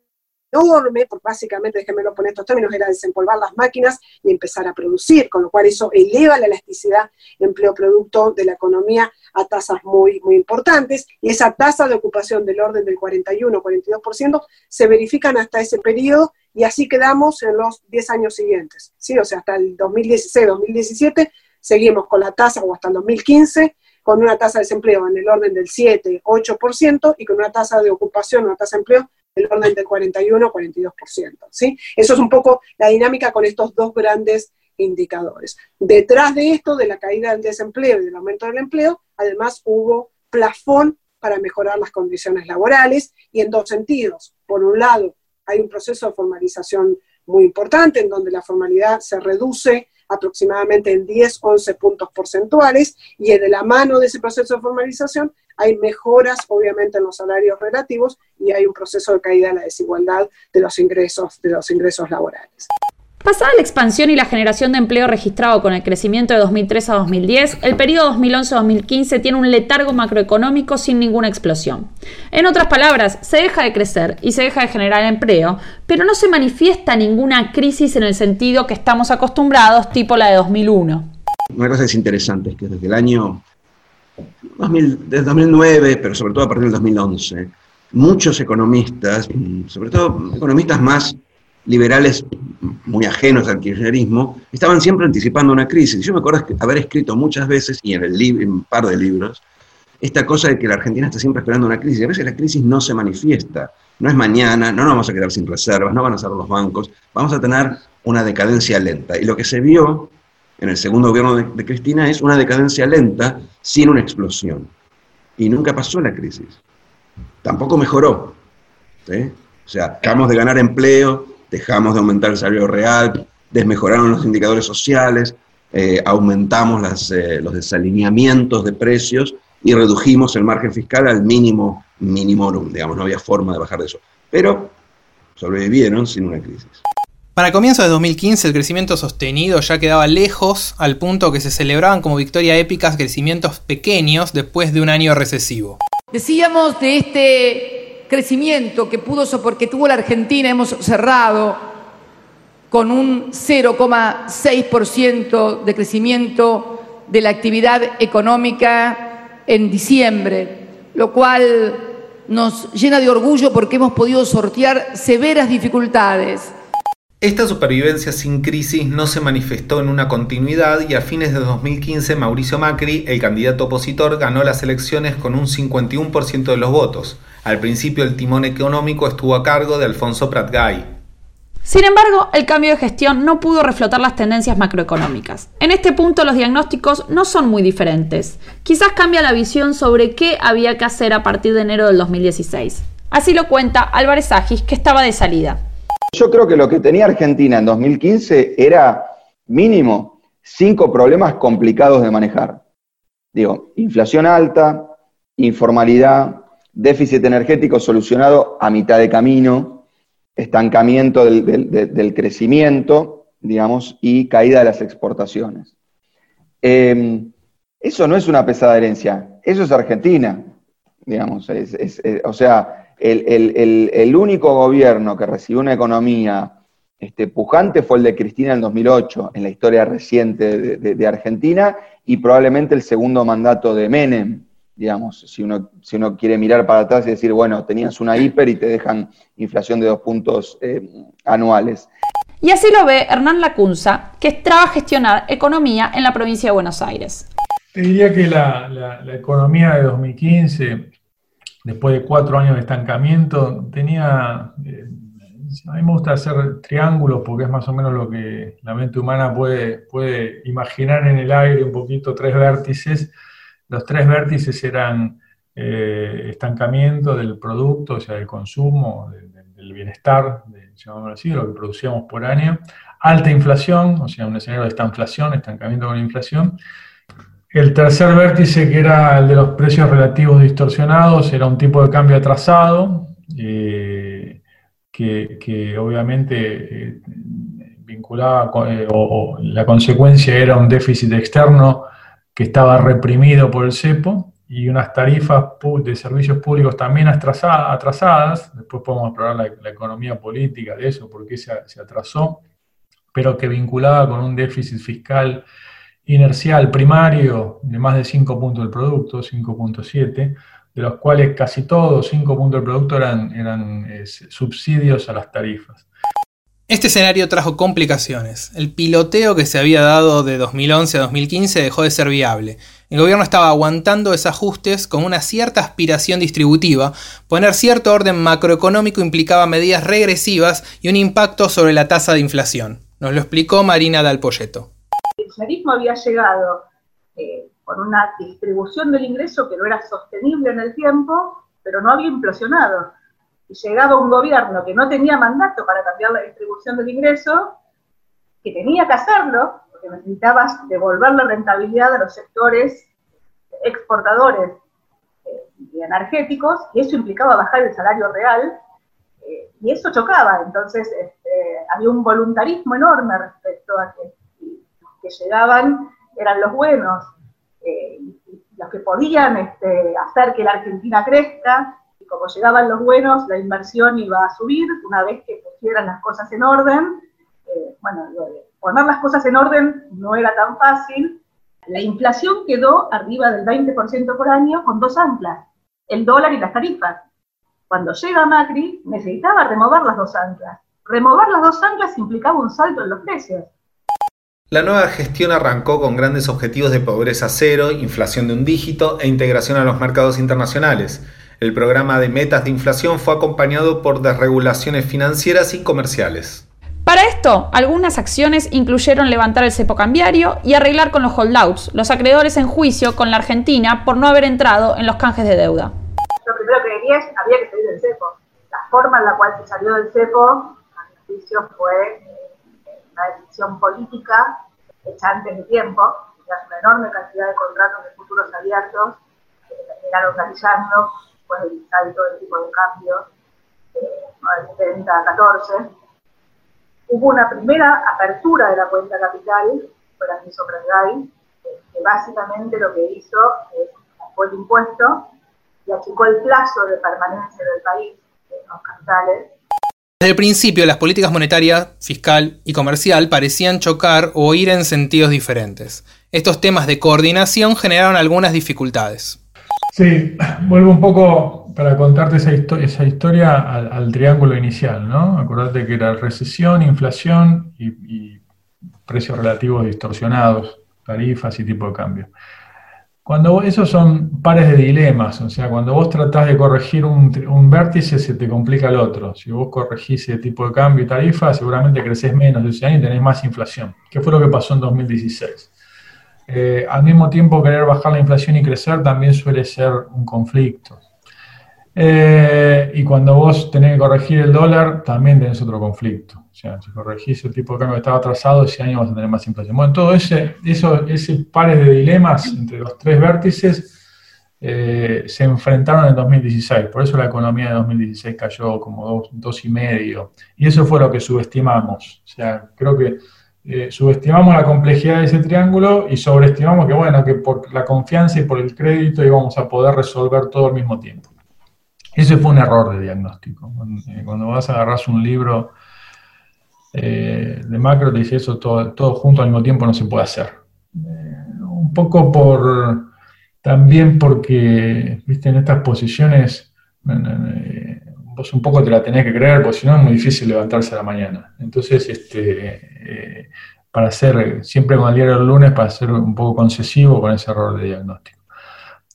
enorme, porque básicamente, déjenme poner estos términos, era desempolvar las máquinas y empezar a producir, con lo cual eso eleva la elasticidad empleo-producto de la economía a tasas muy, muy importantes, y esa tasa de ocupación del orden del 41-42% se verifican hasta ese periodo, y así quedamos en los 10 años siguientes, ¿sí? O sea, hasta el 2016-2017 seguimos con la tasa, o hasta el 2015, con una tasa de desempleo en el orden del 7-8% y con una tasa de ocupación, una tasa de empleo del orden del 41-42%. ¿sí? Eso es un poco la dinámica con estos dos grandes indicadores. Detrás de esto, de la caída del desempleo y del aumento del empleo, además hubo plafón para mejorar las condiciones laborales y en dos sentidos. Por un lado, hay un proceso de formalización muy importante en donde la formalidad se reduce aproximadamente en 10, 11 puntos porcentuales y de la mano de ese proceso de formalización hay mejoras obviamente en los salarios relativos y hay un proceso de caída de la desigualdad de los ingresos, de los ingresos laborales. Pasada la expansión y la generación de empleo registrado con el crecimiento de 2003 a 2010, el periodo 2011-2015 tiene un letargo macroeconómico sin ninguna explosión. En otras palabras, se deja de crecer y se deja de generar empleo, pero no se manifiesta ninguna crisis en el sentido que estamos acostumbrados, tipo la de 2001. Una cosa es interesante es que desde el año 2000, desde 2009, pero sobre todo a partir del 2011, muchos economistas, sobre todo economistas más liberales muy ajenos al kirchnerismo, estaban siempre anticipando una crisis. Yo me acuerdo haber escrito muchas veces, y en, el en un par de libros, esta cosa de que la Argentina está siempre esperando una crisis. A veces la crisis no se manifiesta. No es mañana, no nos vamos a quedar sin reservas, no van a ser los bancos, vamos a tener una decadencia lenta. Y lo que se vio en el segundo gobierno de, de Cristina es una decadencia lenta sin una explosión. Y nunca pasó la crisis. Tampoco mejoró. ¿sí? O sea, acabamos de ganar empleo, dejamos de aumentar el salario real, desmejoraron los indicadores sociales, eh, aumentamos las, eh, los desalineamientos de precios y redujimos el margen fiscal al mínimo mínimo, digamos, no había forma de bajar de eso. Pero sobrevivieron sin una crisis. Para comienzos de 2015 el crecimiento sostenido ya quedaba lejos al punto que se celebraban como victoria épicas crecimientos pequeños después de un año recesivo. Decíamos de este crecimiento que pudo porque tuvo la Argentina, hemos cerrado con un 0,6% de crecimiento de la actividad económica en diciembre, lo cual nos llena de orgullo porque hemos podido sortear severas dificultades. Esta supervivencia sin crisis no se manifestó en una continuidad y a fines de 2015 Mauricio Macri, el candidato opositor, ganó las elecciones con un 51% de los votos. Al principio el timón económico estuvo a cargo de Alfonso Pratgay. Sin embargo, el cambio de gestión no pudo reflotar las tendencias macroeconómicas. En este punto los diagnósticos no son muy diferentes. Quizás cambia la visión sobre qué había que hacer a partir de enero del 2016. Así lo cuenta Álvarez Agis, que estaba de salida. Yo creo que lo que tenía Argentina en 2015 era mínimo cinco problemas complicados de manejar. Digo, inflación alta, informalidad, déficit energético solucionado a mitad de camino, estancamiento del, crecimiento, digamos, y caída de las exportaciones. Em, eso no es una pesada herencia, eso es Argentina, digamos, o sea, el, único gobierno que recibió una economía este, pujante fue el de Cristina en 2008, en la historia reciente de Argentina, y probablemente el segundo mandato de Menem, digamos, si uno, si uno quiere mirar para atrás y decir, bueno, tenías una hiper y te dejan inflación de dos puntos eh, anuales. Y así lo ve Hernán Lacunza, que traba gestionar economía en la provincia de Buenos Aires. Te diría que la, la, economía de 2015, después de cuatro años de estancamiento, tenía... Eh, a mí me gusta hacer triángulos porque es más o menos lo que la mente humana puede, puede imaginar en el aire, un poquito tres vértices los tres vértices eran eh, estancamiento del producto, o sea, del consumo, del bienestar, de, así, lo que producíamos por año, alta inflación, o sea, un escenario de esta inflación, estancamiento con la inflación. El tercer vértice, que era el de los precios relativos distorsionados, era un tipo de cambio atrasado, eh, que, obviamente eh, vinculaba, o la consecuencia era un déficit externo que estaba reprimido por el cepo, y unas tarifas de servicios públicos también atrasadas, después podemos explorar la, economía política de eso, por qué se, atrasó, pero que vinculaba con un déficit fiscal inercial primario de más de 5 puntos del producto, 5.7, de los cuales casi todos, 5 puntos del producto, eran, eran eh, subsidios a las tarifas. Este escenario trajo complicaciones. El piloteo que se había dado de 2011 a 2015 dejó de ser viable. El gobierno estaba aguantando desajustes con una cierta aspiración distributiva. Poner cierto orden macroeconómico implicaba medidas regresivas y un impacto sobre la tasa de inflación. Nos lo explicó Marina Dalpolleto. El charismo había llegado eh, con una distribución del ingreso que no era sostenible en el tiempo, pero no había implosionado y llegaba un gobierno que no tenía mandato para cambiar la distribución del ingreso, que tenía que hacerlo, porque necesitaba devolver la rentabilidad a los sectores exportadores eh, y energéticos, y eso implicaba bajar el salario real, eh, y eso chocaba. Entonces este, había un voluntarismo enorme respecto a que que llegaban eran los buenos, eh, los que podían este, hacer que la Argentina crezca, como llegaban los buenos, la inversión iba a subir una vez que pusieran las cosas en orden. Eh, bueno, poner las cosas en orden no era tan fácil. La inflación quedó arriba del 20% por año con dos anclas, el dólar y las tarifas. Cuando llega Macri, necesitaba remover las dos anclas. Remover las dos anclas implicaba un salto en los precios. La nueva gestión arrancó con grandes objetivos de pobreza cero, inflación de un dígito e integración a los mercados internacionales. El programa de metas de inflación fue acompañado por desregulaciones financieras y comerciales. Para esto, algunas acciones incluyeron levantar el cepo cambiario y arreglar con los holdouts, los acreedores en juicio con la Argentina por no haber entrado en los canjes de deuda. Lo primero que diría es había que salir del cepo. La forma en la cual se salió del cepo, a mi juicio, fue una decisión política hecha antes de tiempo. Tenías una enorme cantidad de contratos de futuros abiertos que terminaron realizando después del salto del tipo de cambio eh, del 70 a 14, hubo una primera apertura de la cuenta capital, fue la que hizo que básicamente lo que hizo es fue el impuesto y achicó el plazo de permanencia del país en los capitales. Desde el principio, las políticas monetaria, fiscal y comercial parecían chocar o ir en sentidos diferentes. Estos temas de coordinación generaron algunas dificultades Sí, vuelvo un poco para contarte esa, historia al, triángulo inicial, ¿no? Acordate que era recesión, inflación y, y precios relativos distorsionados, tarifas y tipo de cambio. Cuando esos son pares de dilemas, o sea, cuando vos tratás de corregir un, vértice, se te complica el otro. Si vos corregís ese tipo de cambio y tarifa, seguramente creces menos ese año y tenés más inflación. ¿Qué fue lo que pasó en 2016? Eh, al mismo tiempo, querer bajar la inflación y crecer también suele ser un conflicto. Eh, y cuando vos tenés que corregir el dólar, también tenés otro conflicto. Sea, si corregís el tipo de cambio que estaba atrasado, ese año vas a tener más inflación. Bueno, todo ese, eso, ese pares de dilemas entre los tres vértices eh, se enfrentaron en 2016. Por eso la economía de 2016 cayó como dos, dos y medio. Y eso fue lo que subestimamos. O sea, creo que eh, subestimamos la complejidad de ese triángulo y sobreestimamos que, bueno, que por la confianza y por el crédito íbamos a poder resolver todo al mismo tiempo. Ese fue un error de diagnóstico. Cuando vas a agarrar un libro eh, de macro te dice eso todo, todo, junto al mismo tiempo no se puede hacer. Eh, un poco por también porque, viste, en estas posiciones eh, vos un poco te la tenés que creer, porque si no es muy difícil levantarse a la mañana. Entonces, este, para ser, siempre con el diario del lunes, para ser un poco concesivo con ese error de diagnóstico.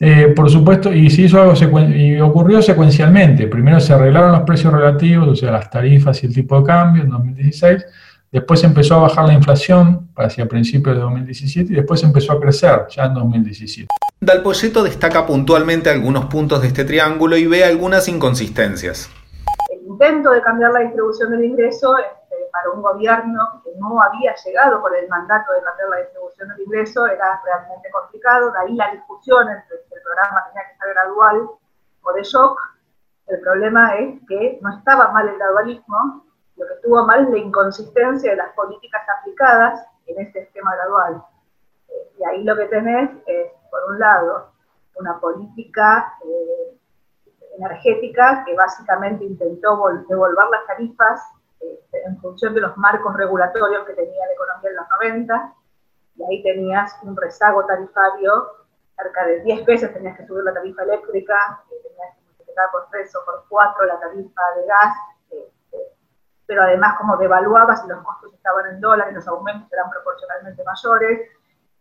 Eh, por supuesto, y se hizo algo y ocurrió secuencialmente. Primero se arreglaron los precios relativos, o sea, las tarifas y el tipo de cambio en 2016. Después empezó a bajar la inflación hacia principios de 2017 y después empezó a crecer ya en 2017. Dalpolleto destaca puntualmente algunos puntos de este triángulo y ve algunas inconsistencias. El intento de cambiar la distribución del ingreso para un gobierno que no había llegado con el mandato de cambiar la distribución del ingreso era realmente complicado, de ahí la discusión entre si el programa tenía que ser gradual o de shock. El problema es que no estaba mal el gradualismo, lo que estuvo mal es la inconsistencia de las políticas aplicadas en este esquema gradual. Eh, y ahí lo que tenés es, por un lado, una política eh, energética que básicamente intentó devolver las tarifas este, en función de los marcos regulatorios que tenía la economía en los 90, y ahí tenías un rezago tarifario, cerca de 10 veces tenías que subir la tarifa eléctrica, tenías que multiplicar por 3 o por 4 la tarifa de gas, este, pero además como devaluabas y los costos estaban en dólares, los aumentos eran proporcionalmente mayores,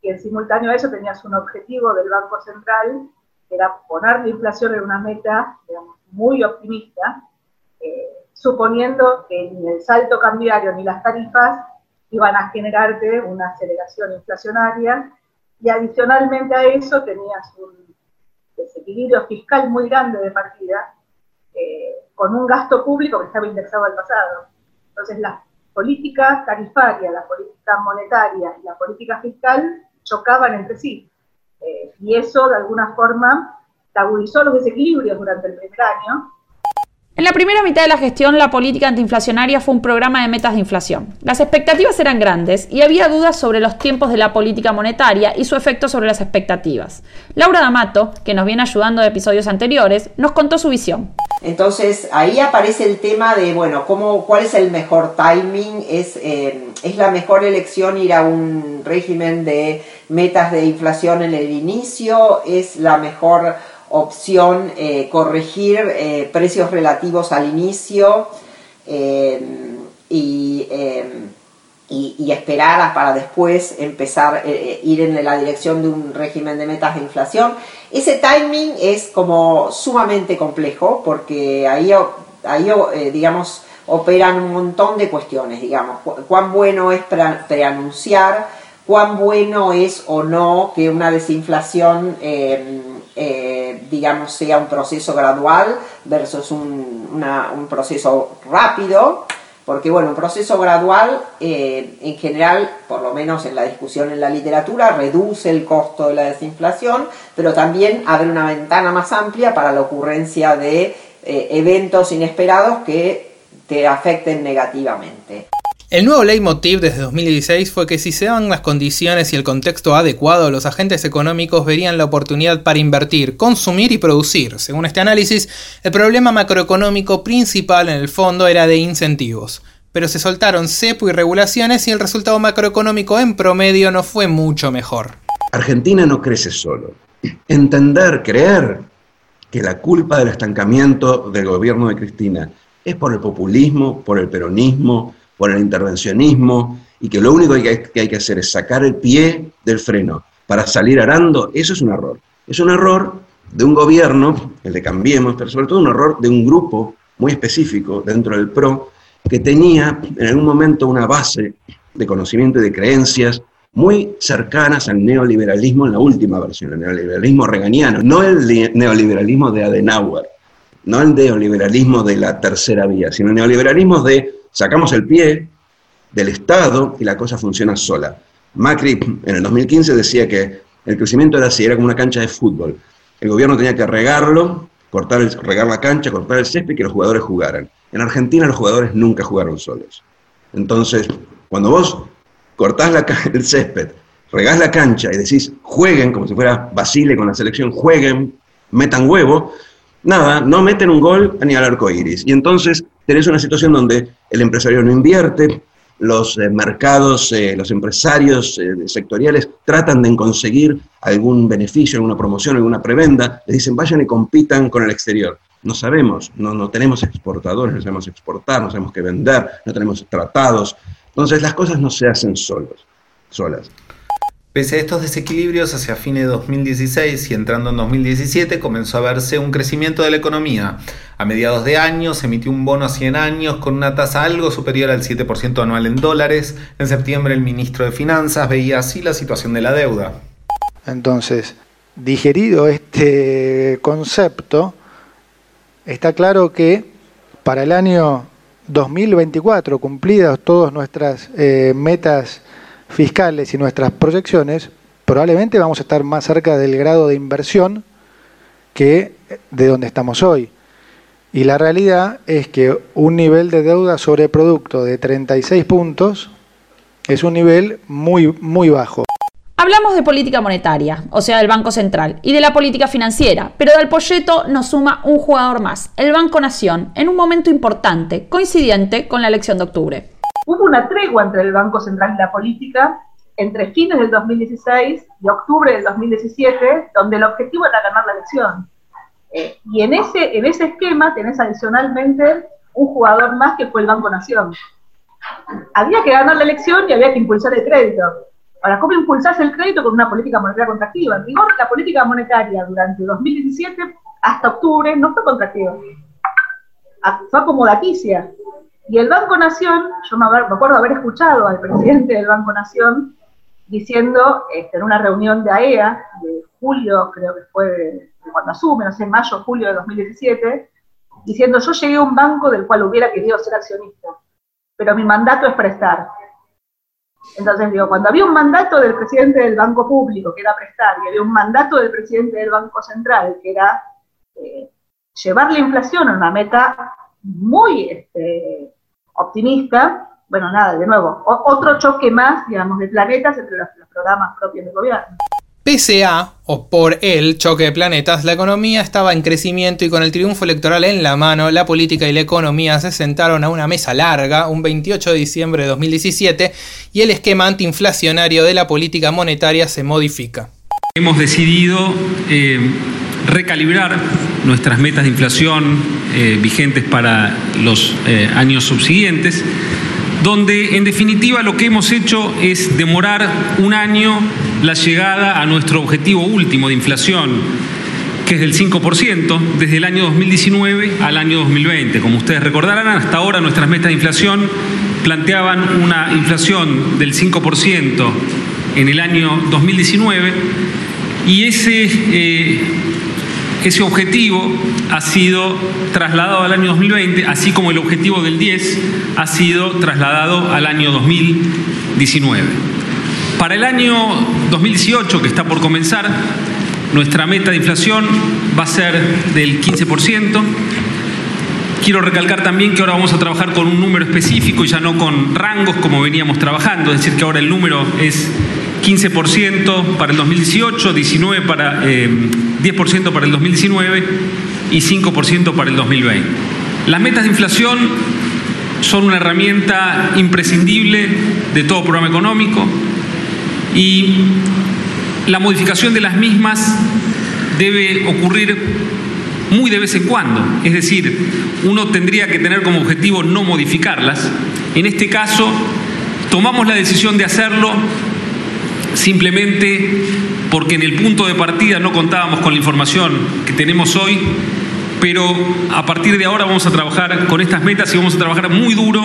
y en simultáneo a eso tenías un objetivo del Banco Central, que era poner la inflación en una meta, digamos, muy optimista, eh, suponiendo que ni el salto cambiario ni las tarifas iban a generarte una aceleración inflacionaria y adicionalmente a eso tenías un desequilibrio fiscal muy grande de partida eh, con un gasto público que estaba indexado al pasado. Entonces la política tarifaria, la política monetaria y la política fiscal chocaban entre sí. Eh, y eso de alguna forma agudizó los desequilibrios durante el primer año en la primera mitad de la gestión, la política antiinflacionaria fue un programa de metas de inflación. Las expectativas eran grandes y había dudas sobre los tiempos de la política monetaria y su efecto sobre las expectativas. Laura D'Amato, que nos viene ayudando de episodios anteriores, nos contó su visión. Entonces ahí aparece el tema de, bueno, cómo, cuál es el mejor timing, es, eh, es la mejor elección ir a un régimen de metas de inflación en el inicio, es la mejor opción eh, corregir eh, precios relativos al inicio eh, y, y, esperar para después empezar a ir en la dirección de un régimen de metas de inflación. Ese timing es como sumamente complejo porque ahí, ahí digamos, operan un montón de cuestiones, digamos, cuán bueno es preanunciar, cuán bueno es o no que una desinflación digamos, sea un proceso gradual versus un, proceso rápido, porque bueno, un proceso gradual eh, en general, por lo menos en la discusión en la literatura, reduce el costo de la desinflación, pero también abre una ventana más amplia para la ocurrencia de eh, eventos inesperados que te afecten negativamente. El nuevo leitmotiv desde 2016 fue que si se daban las condiciones y el contexto adecuado, los agentes económicos verían la oportunidad para invertir, consumir y producir. Según este análisis, el problema macroeconómico principal en el fondo era de incentivos. Pero se soltaron cepo y regulaciones y el resultado macroeconómico en promedio no fue mucho mejor. Argentina no crece solo. Entender, creer que la culpa del estancamiento del gobierno de Cristina es por el populismo, por el peronismo, por el intervencionismo, y que lo único que hay, que hacer es sacar el pie del freno para salir arando, eso es un error. Es un error de un gobierno, el de Cambiemos, pero sobre todo un error de un grupo muy específico dentro del PRO, que tenía en algún momento una base de conocimiento y de creencias muy cercanas al neoliberalismo en la última versión, el neoliberalismo reganiano, no el neoliberalismo de Adenauer, no el neoliberalismo de la tercera vía, sino el neoliberalismo de sacamos el pie del Estado y la cosa funciona sola. Macri en el 2015 decía que el crecimiento era así, era como una cancha de fútbol. El gobierno tenía que regarlo, cortar el, regar la cancha, cortar el césped y que los jugadores jugaran. En Argentina los jugadores nunca jugaron solos. Entonces, cuando vos cortás la, el césped, regás la cancha y decís, jueguen, como si fuera Basile con la selección, jueguen, metan huevo, nada, no meten un gol ni al arco iris. Y entonces tenés una situación donde el empresario no invierte, los eh, mercados, eh, los empresarios eh, sectoriales tratan de conseguir algún beneficio, alguna promoción, alguna prebenda, les dicen vayan y compitan con el exterior. No sabemos, no, no tenemos exportadores, no sabemos exportar, no sabemos qué vender, no tenemos tratados. Entonces las cosas no se hacen solos, solas. Pese a estos desequilibrios, hacia fines de 2016 y entrando en 2017 comenzó a verse un crecimiento de la economía. A mediados de año se emitió un bono a 100 años con una tasa algo superior al 7% anual en dólares. En septiembre el ministro de Finanzas veía así la situación de la deuda. Entonces, digerido este concepto, está claro que para el año 2024, cumplidas todas nuestras eh, metas fiscales y nuestras proyecciones, probablemente vamos a estar más cerca del grado de inversión que de donde estamos hoy. Y la realidad es que un nivel de deuda sobre producto de 36 puntos es un nivel muy, muy bajo. Hablamos de política monetaria, o sea, del Banco Central, y de la política financiera, pero del polleto nos suma un jugador más, el Banco Nación, en un momento importante, coincidente con la elección de octubre hubo una tregua entre el Banco Central y la política entre fines del 2016 y octubre del 2017, donde el objetivo era ganar la elección. Eh, y en ese, en ese esquema tenés adicionalmente un jugador más que fue el Banco Nación. Había que ganar la elección y había que impulsar el crédito. Ahora, ¿cómo impulsarse el crédito con una política monetaria contractiva? En rigor, la política monetaria durante 2017 hasta octubre no fue contractiva. Fue acomodaticia. Y el Banco Nación, yo me, acuerdo haber escuchado al presidente del Banco Nación diciendo este, en una reunión de AEA e de julio, creo que fue cuando asume, no sé, mayo, julio de 2017, diciendo yo llegué a un banco del cual hubiera querido ser accionista, pero mi mandato es prestar. Entonces digo, cuando había un mandato del presidente del Banco Público, que era prestar, y había un mandato del presidente del Banco Central, que era eh, llevar la inflación a una meta muy este, optimista, bueno, nada, de nuevo, otro choque más, digamos, de planetas entre los, programas propios del gobierno. Pese a, o por el choque de planetas, la economía estaba en crecimiento y con el triunfo electoral en la mano, la política y la economía se sentaron a una mesa larga un 28 de diciembre de 2017 y el esquema antiinflacionario de la política monetaria se modifica. Hemos decidido eh, recalibrar nuestras metas de inflación eh, vigentes para los eh, años subsiguientes, donde en definitiva lo que hemos hecho es demorar un año la llegada a nuestro objetivo último de inflación, que es del 5%, desde el año 2019 al año 2020. Como ustedes recordarán, hasta ahora nuestras metas de inflación planteaban una inflación del 5% en el año 2019 y ese eh, ese objetivo ha sido trasladado al año 2020, así como el objetivo del 10 ha sido trasladado al año 2019. Para el año 2018, que está por comenzar, nuestra meta de inflación va a ser del 15%. Quiero recalcar también que ahora vamos a trabajar con un número específico y ya no con rangos como veníamos trabajando, es decir, que ahora el número es 15% para el 2018, 19 para, 10% eh, para el 2019 y 5% para el 2020. Las metas de inflación son una herramienta imprescindible de todo programa económico y la modificación de las mismas debe ocurrir muy de vez en cuando. Es decir, uno tendría que tener como objetivo no modificarlas. En este caso, tomamos la decisión de hacerlo simplemente porque en el punto de partida no contábamos con la información que tenemos hoy, pero a partir de ahora vamos a trabajar con estas metas y vamos a trabajar muy duro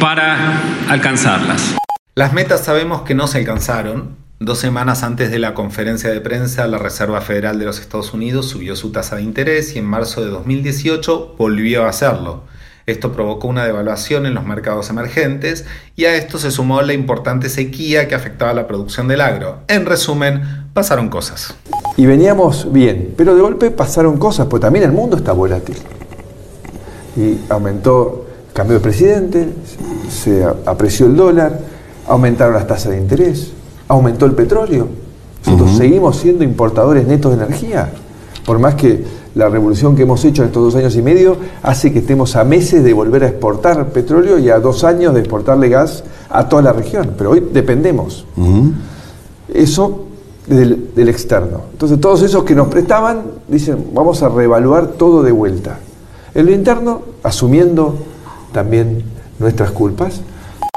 para alcanzarlas. Las metas sabemos que no se alcanzaron. Dos semanas antes de la conferencia de prensa, la Reserva Federal de los Estados Unidos subió su tasa de interés y en marzo de 2018 volvió a hacerlo. Esto provocó una devaluación en los mercados emergentes y a esto se sumó la importante sequía que afectaba la producción del agro. En resumen, pasaron cosas. Y veníamos bien, pero de golpe pasaron cosas, pues también el mundo está volátil. Y aumentó el cambio de presidente, se apreció el dólar, aumentaron las tasas de interés, aumentó el petróleo. Nosotros seguimos siendo importadores netos de energía, por más que la revolución que hemos hecho en estos dos años y medio hace que estemos a meses de volver a exportar petróleo y a dos años de exportarle gas a toda la región. Pero hoy dependemos. Eso del, del, externo. Entonces todos esos que nos prestaban dicen, vamos a reevaluar todo de vuelta. En lo interno, asumiendo también nuestras culpas.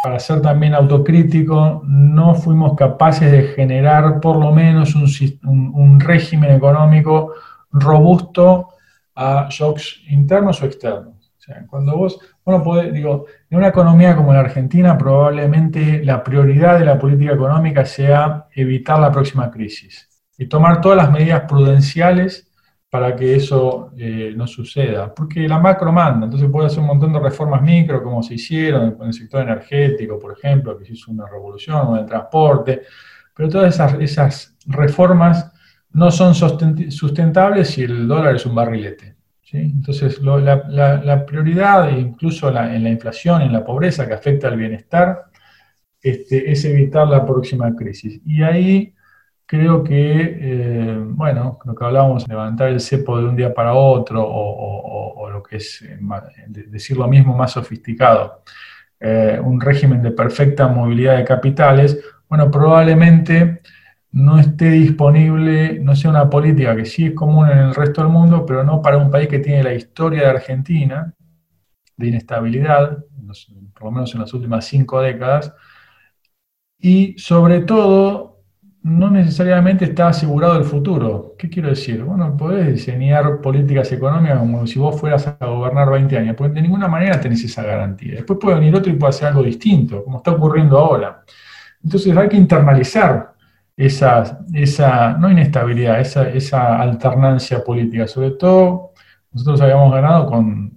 Para ser también autocrítico, no fuimos capaces de generar por lo menos un, un, un régimen económico robusto a shocks internos o externos. O sea, cuando vos, bueno, podés, digo, en una economía como la Argentina, probablemente la prioridad de la política económica sea evitar la próxima crisis y tomar todas las medidas prudenciales para que eso eh, no suceda. Porque la macro manda, entonces puede hacer un montón de reformas micro, como se hicieron en el sector energético, por ejemplo, que se hizo una revolución, o en el transporte, pero todas esas reformas no son sustentables si el dólar es un barrilete. Entonces, la, prioridad, incluso en la inflación, en la pobreza que afecta al bienestar, este, es evitar la próxima crisis. Y ahí creo que, eh, bueno, lo que hablábamos, levantar el cepo de un día para otro, o, lo que es, eh, decir lo mismo, más sofisticado, eh, un régimen de perfecta movilidad de capitales, bueno, probablemente no esté disponible, no sea una política que sí es común en el resto del mundo, pero no para un país que tiene la historia de Argentina, de inestabilidad, por lo menos en las últimas cinco décadas, y sobre todo, no necesariamente está asegurado el futuro. ¿Qué quiero decir? Bueno, podés diseñar políticas económicas como si vos fueras a gobernar 20 años, porque de ninguna manera tenés esa garantía. Después puede venir otro y puede hacer algo distinto, como está ocurriendo ahora. Entonces hay que internalizar esa, esa no inestabilidad, esa, esa alternancia política. Sobre todo, nosotros habíamos ganado con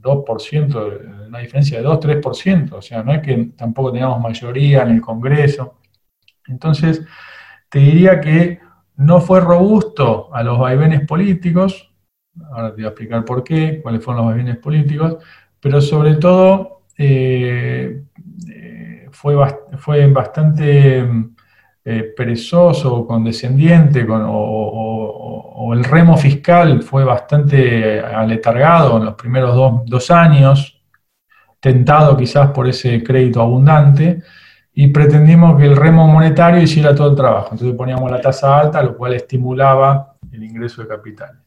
2%, una diferencia de 2-3%, o sea, no es que tampoco teníamos mayoría en el Congreso. Entonces, te diría que no fue robusto a los vaivenes políticos, ahora te voy a explicar por qué, cuáles fueron los vaivenes políticos, pero sobre todo eh, eh, fue, fue bastante eh, perezoso condescendiente o, el remo fiscal fue bastante aletargado en los primeros dos, años, tentado quizás por ese crédito abundante, y pretendimos que el remo monetario hiciera todo el trabajo. Entonces poníamos la tasa alta, lo cual estimulaba el ingreso de capitales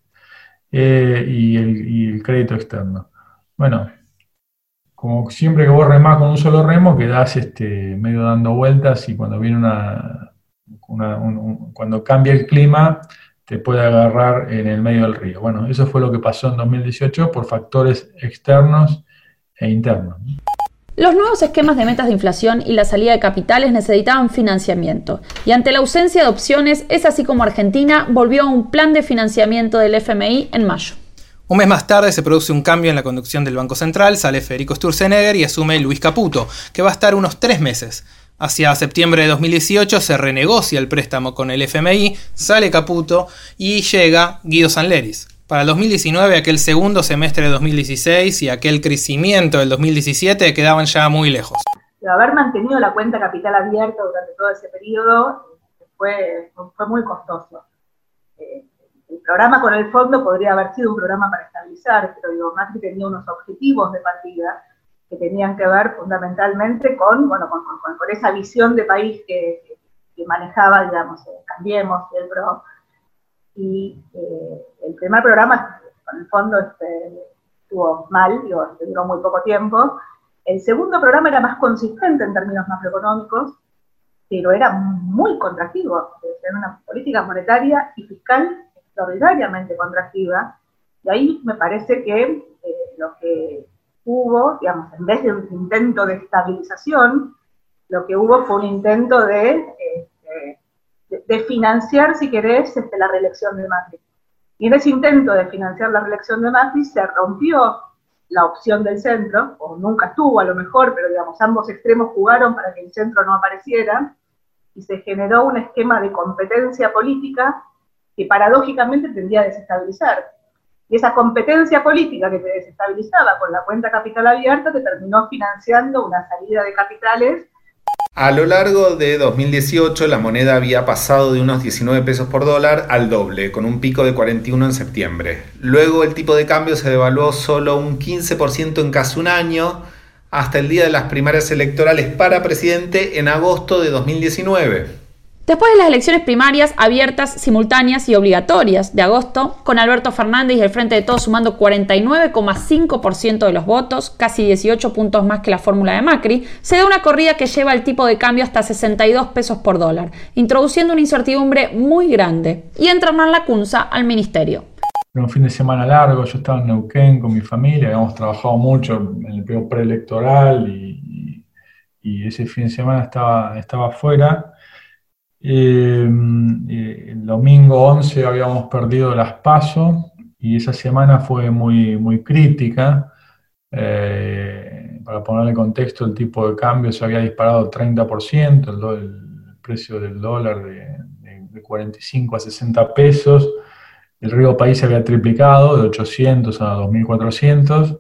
eh, y, el, crédito externo. Bueno, como siempre que vos remás con un solo remo, quedás este, medio dando vueltas y cuando viene una, cuando cambia el clima, te puede agarrar en el medio del río. Bueno, eso fue lo que pasó en 2018 por factores externos e internos. Los nuevos esquemas de metas de inflación y la salida de capitales necesitaban financiamiento, y ante la ausencia de opciones es así como Argentina volvió a un plan de financiamiento del FMI en mayo. Un mes más tarde se produce un cambio en la conducción del Banco Central, sale Federico Sturzenegger y asume Luis Caputo, que va a estar unos tres meses. Hacia septiembre de 2018 se renegocia el préstamo con el FMI, sale Caputo y llega Guido Sanleris. Para el 2019, aquel segundo semestre de 2016 y aquel crecimiento del 2017 quedaban ya muy lejos. Haber mantenido la cuenta capital abierta durante todo ese periodo fue, fue muy costoso. Eh, el programa con el fondo podría haber sido un programa para estabilizar, pero digo, Macri tenía unos objetivos de partida que tenían que ver fundamentalmente con, bueno, con, esa visión de país que, manejaba, digamos, eh, Cambiemos, el PRO. Y eh, el primer programa con el fondo este, estuvo mal, digo, duró muy poco tiempo. El segundo programa era más consistente en términos macroeconómicos, pero era muy contractivo, era una política monetaria y fiscal extraordinariamente contractiva, y ahí me parece que eh, lo que hubo, digamos, en vez de un intento de estabilización, lo que hubo fue un intento de, este, financiar, si querés, este, la reelección de Macri. Y en ese intento de financiar la reelección de Macri se rompió la opción del centro, o nunca estuvo a lo mejor, pero digamos, ambos extremos jugaron para que el centro no apareciera, y se generó un esquema de competencia política que paradójicamente tendía a desestabilizar. Y esa competencia política que te desestabilizaba con la cuenta capital abierta te terminó financiando una salida de capitales a lo largo de 2018 la moneda había pasado de unos 19 pesos por dólar al doble, con un pico de 41 en septiembre. Luego el tipo de cambio se devaluó solo un 15% en casi un año, hasta el día de las primarias electorales para presidente en agosto de 2019. Después de las elecciones primarias abiertas, simultáneas y obligatorias de agosto, con Alberto Fernández y el Frente de Todos sumando 49,5% de los votos, casi 18 puntos más que la fórmula de Macri, se da una corrida que lleva el tipo de cambio hasta 62 pesos por dólar, introduciendo una incertidumbre muy grande. Y entra Hernán Lacunza al ministerio. un fin de semana largo, yo estaba en Neuquén con mi familia, habíamos trabajado mucho en el periodo preelectoral y, ese fin de semana estaba, estaba eh, el domingo 11 habíamos perdido las pasos y esa semana fue muy, muy crítica. Eh, para ponerle contexto, el tipo de cambio se había disparado 30%, el, el precio del dólar de, 45 a 60 pesos. El río País se había triplicado de 800 a 2400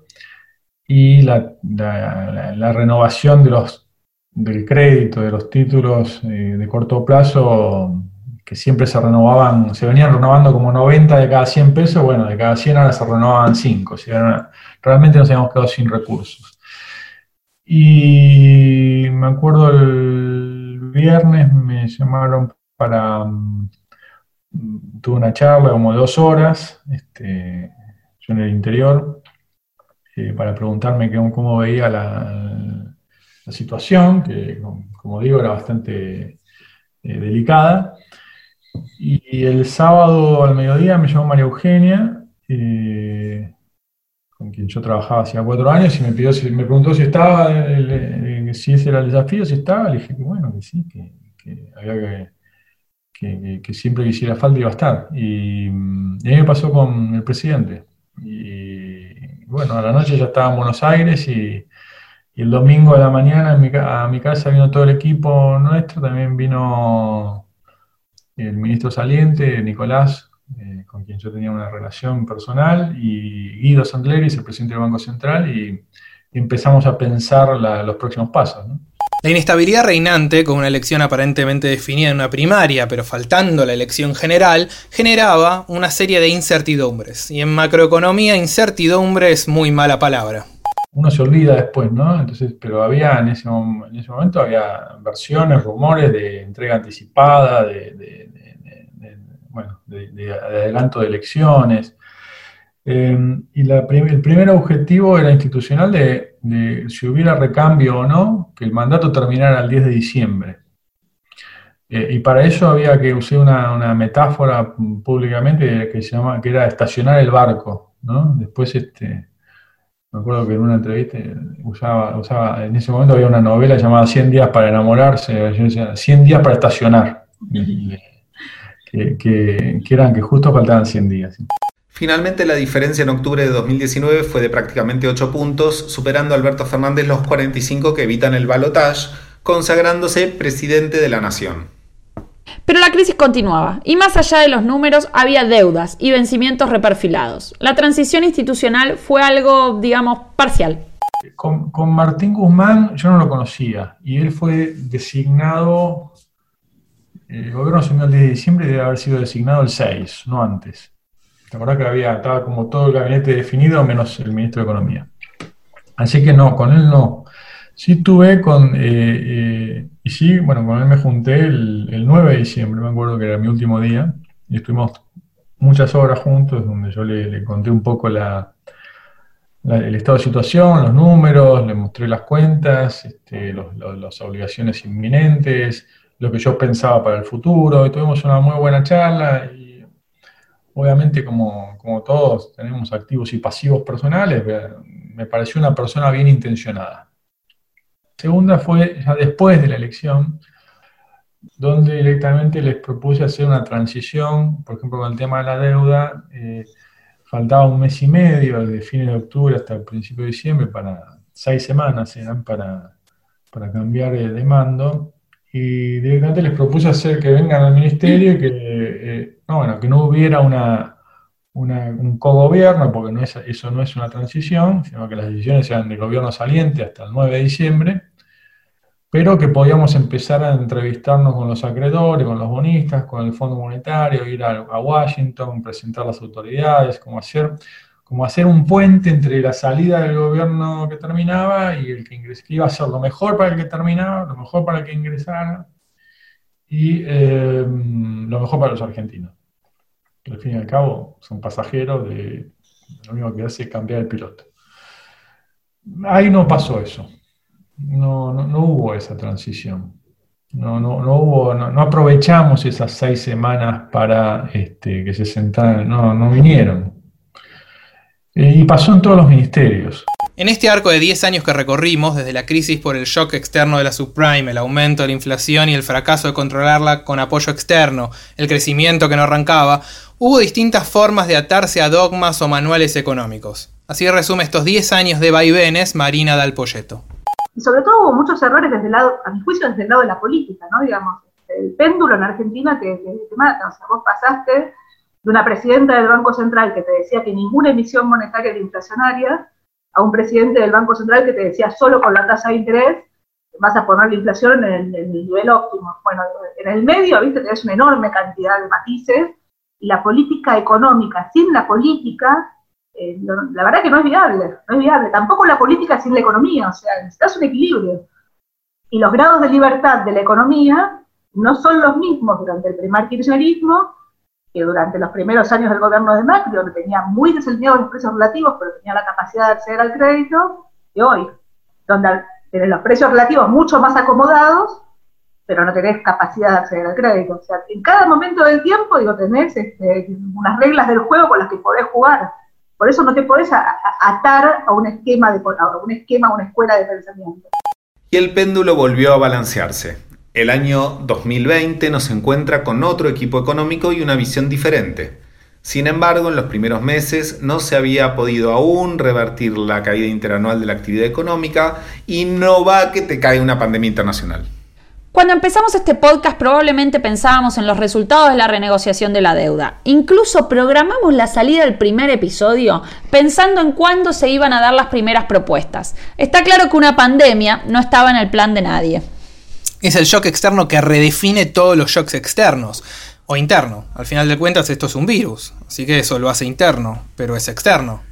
y la, la renovación de los del crédito, de los títulos eh, de corto plazo, que siempre se renovaban, se venían renovando como 90 de cada 100 pesos, bueno, de cada 100 ahora se renovaban 5, o sea, realmente nos habíamos quedado sin recursos. Y me acuerdo el viernes me llamaron para, mm, tuve una charla como dos horas, este, yo en el interior, eh, para preguntarme cómo veía la, la situación, que como digo era bastante eh, delicada. Y, el sábado al mediodía me llamó María Eugenia, eh, con quien yo trabajaba hacía cuatro años, y me, pidió, me preguntó si estaba, si ese era el desafío, si estaba. Le dije que bueno, que sí, que, había que, que, siempre que hiciera falta iba a estar. Y, y, ahí me pasó con el presidente. Y bueno, a la noche ya estaba en Buenos Aires y y el domingo de la mañana a mi casa vino todo el equipo nuestro, también vino el ministro saliente, Nicolás, eh, con quien yo tenía una relación personal, y Guido Sandleris, el presidente del Banco Central, y, empezamos a pensar los próximos pasos. La inestabilidad reinante, con una elección aparentemente definida en una primaria, pero faltando la elección general, generaba una serie de incertidumbres. Y en macroeconomía, incertidumbre es muy mala palabra uno se olvida después, ¿no? Entonces, pero había en ese, en ese momento había versiones, rumores de entrega anticipada, de, bueno, de, adelanto de elecciones. Em, y el primer objetivo era institucional de, si hubiera recambio o no, que el mandato terminara el 10 de diciembre. Eh, y para eso había que usar una, metáfora públicamente que, se que era estacionar el barco, ¿no? Después este, me acuerdo que en una entrevista usaba, usaba, en ese momento había una novela llamada 100 días para enamorarse, yo decía, 100 días para estacionar, que, que, eran que justo faltaban 100 días. Finalmente la diferencia en octubre de 2019 fue de prácticamente 8 puntos, superando a Alberto Fernández los 45 que evitan el balotaje, consagrándose presidente de la nación. Pero la crisis continuaba, y más allá de los números había deudas y vencimientos reperfilados. La transición institucional fue algo, digamos, parcial. Con, Martín Guzmán yo no lo conocía, y él fue designado, el gobierno asumió el 10 de diciembre y debe haber sido designado el 6, no antes. La verdad que había, estaba como todo el gabinete definido, menos el ministro de Economía. Así que no, con él no. Sí tuve con, eh, eh, y sí, bueno, con él me junté el, 9 de diciembre, me acuerdo que era mi último día, y estuvimos muchas horas juntos, donde yo le, conté un poco la, el estado de situación, los números, le mostré las cuentas, este, los- los- las obligaciones inminentes, lo que yo pensaba para el futuro, y tuvimos una muy buena charla y obviamente como, como todos tenemos activos y pasivos personales, me pareció una persona bien intencionada. Segunda fue ya después de la elección, donde directamente les propuse hacer una transición, por ejemplo, con el tema de la deuda, eh, faltaba un mes y medio, desde fines de octubre hasta el principio de diciembre, para seis semanas eran para, para cambiar de mando, y directamente les propuse hacer que vengan al ministerio y que, eh, no, bueno, que no hubiera una, una- un cogobierno, porque no es, eso no es una transición, sino que las decisiones sean del gobierno saliente hasta el 9 de diciembre, pero que podíamos empezar a entrevistarnos con los acreedores, con los bonistas, con el Fondo Monetario, ir a, Washington, presentar las autoridades, como hacer, como hacer un puente entre la salida del gobierno que terminaba y el que ingresaba, que iba a ser lo mejor para el que terminaba, lo mejor para el que ingresara y eh, lo mejor para los argentinos. Al fin y al cabo son pasajeros de lo único que hace es cambiar el piloto. Ahí no pasó eso no, no, no hubo esa transición. No, no, no hubo, no, aprovechamos esas seis semanas para este, que se sentaran, no, no vinieron. Eh, y pasó en todos los ministerios. En este arco de 10 años que recorrimos, desde la crisis por el shock externo de la subprime, el aumento de la inflación y el fracaso de controlarla con apoyo externo, el crecimiento que no arrancaba, hubo distintas formas de atarse a dogmas o manuales económicos. Así resume estos 10 años de vaivenes Marina Dalpolleto. Y sobre todo hubo muchos errores desde el lado, a mi juicio, desde el lado de la política, ¿no? Digamos, el péndulo en Argentina que, te mata. O sea, vos pasaste de una presidenta del Banco Central que te decía que ninguna emisión monetaria era inflacionaria a un presidente del Banco Central que te decía solo con la tasa de interés vas a poner la inflación en el, en el nivel óptimo. Bueno, en el medio, viste, tenés una enorme cantidad de matices y la política económica sin la política eh, la verdad que no es viable, no es viable. Tampoco la política sin la economía, o sea, necesitas un equilibrio. Y los grados de libertad de la economía no son los mismos durante el primer kirchnerismo que durante los primeros años del gobierno de Macri, donde tenía muy desalineados los precios relativos, pero tenía la capacidad de acceder al crédito, y hoy, donde tenés los precios relativos mucho más acomodados, pero no tenés capacidad de acceder al crédito. O sea, en cada momento del tiempo, digo, tenés este, unas reglas del juego con las que podés jugar. Por eso no te podés atar a un esquema, de, a un esquema, una escuela de pensamiento. Y el péndulo volvió a balancearse. El año 2020 nos encuentra con otro equipo económico y una visión diferente. Sin embargo, en los primeros meses no se había podido aún revertir la caída interanual de la actividad económica y no va que te cae una pandemia internacional. Cuando empezamos este podcast probablemente pensábamos en los resultados de la renegociación de la deuda. Incluso programamos la salida del primer episodio pensando en cuándo se iban a dar las primeras propuestas. Está claro que una pandemia no estaba en el plan de nadie. Es el shock externo que redefine todos los shocks externos o interno. Al final de cuentas esto es un virus, así que eso lo hace interno, pero es externo.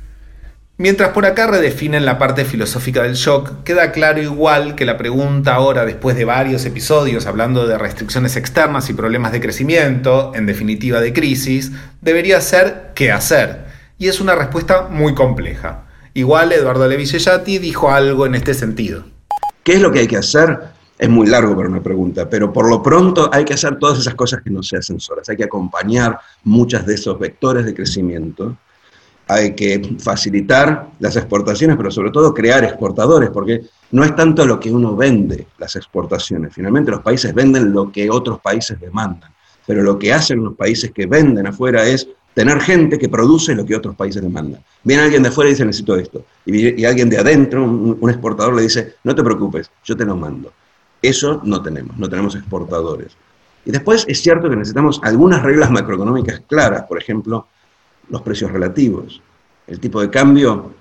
Mientras por acá redefinen la parte filosófica del shock, queda claro igual que la pregunta ahora, después de varios episodios hablando de restricciones externas y problemas de crecimiento, en definitiva de crisis, debería ser ¿qué hacer? Y es una respuesta muy compleja. Igual Eduardo Levi Sellati dijo algo en este sentido. ¿Qué es lo que hay que hacer? Es muy largo para una pregunta, pero por lo pronto hay que hacer todas esas cosas que no se hacen solas. Hay que acompañar muchas de esos vectores de crecimiento hay que facilitar las exportaciones, pero sobre todo crear exportadores, porque no es tanto lo que uno vende las exportaciones. Finalmente los países venden lo que otros países demandan, pero lo que hacen los países que venden afuera es tener gente que produce lo que otros países demandan. Viene alguien de afuera y dice necesito esto, y, alguien de adentro, un, un exportador le dice no te preocupes, yo te lo mando. Eso no tenemos, no tenemos exportadores. Y después es cierto que necesitamos algunas reglas macroeconómicas claras, por ejemplo, los precios relativos. El tipo de cambio,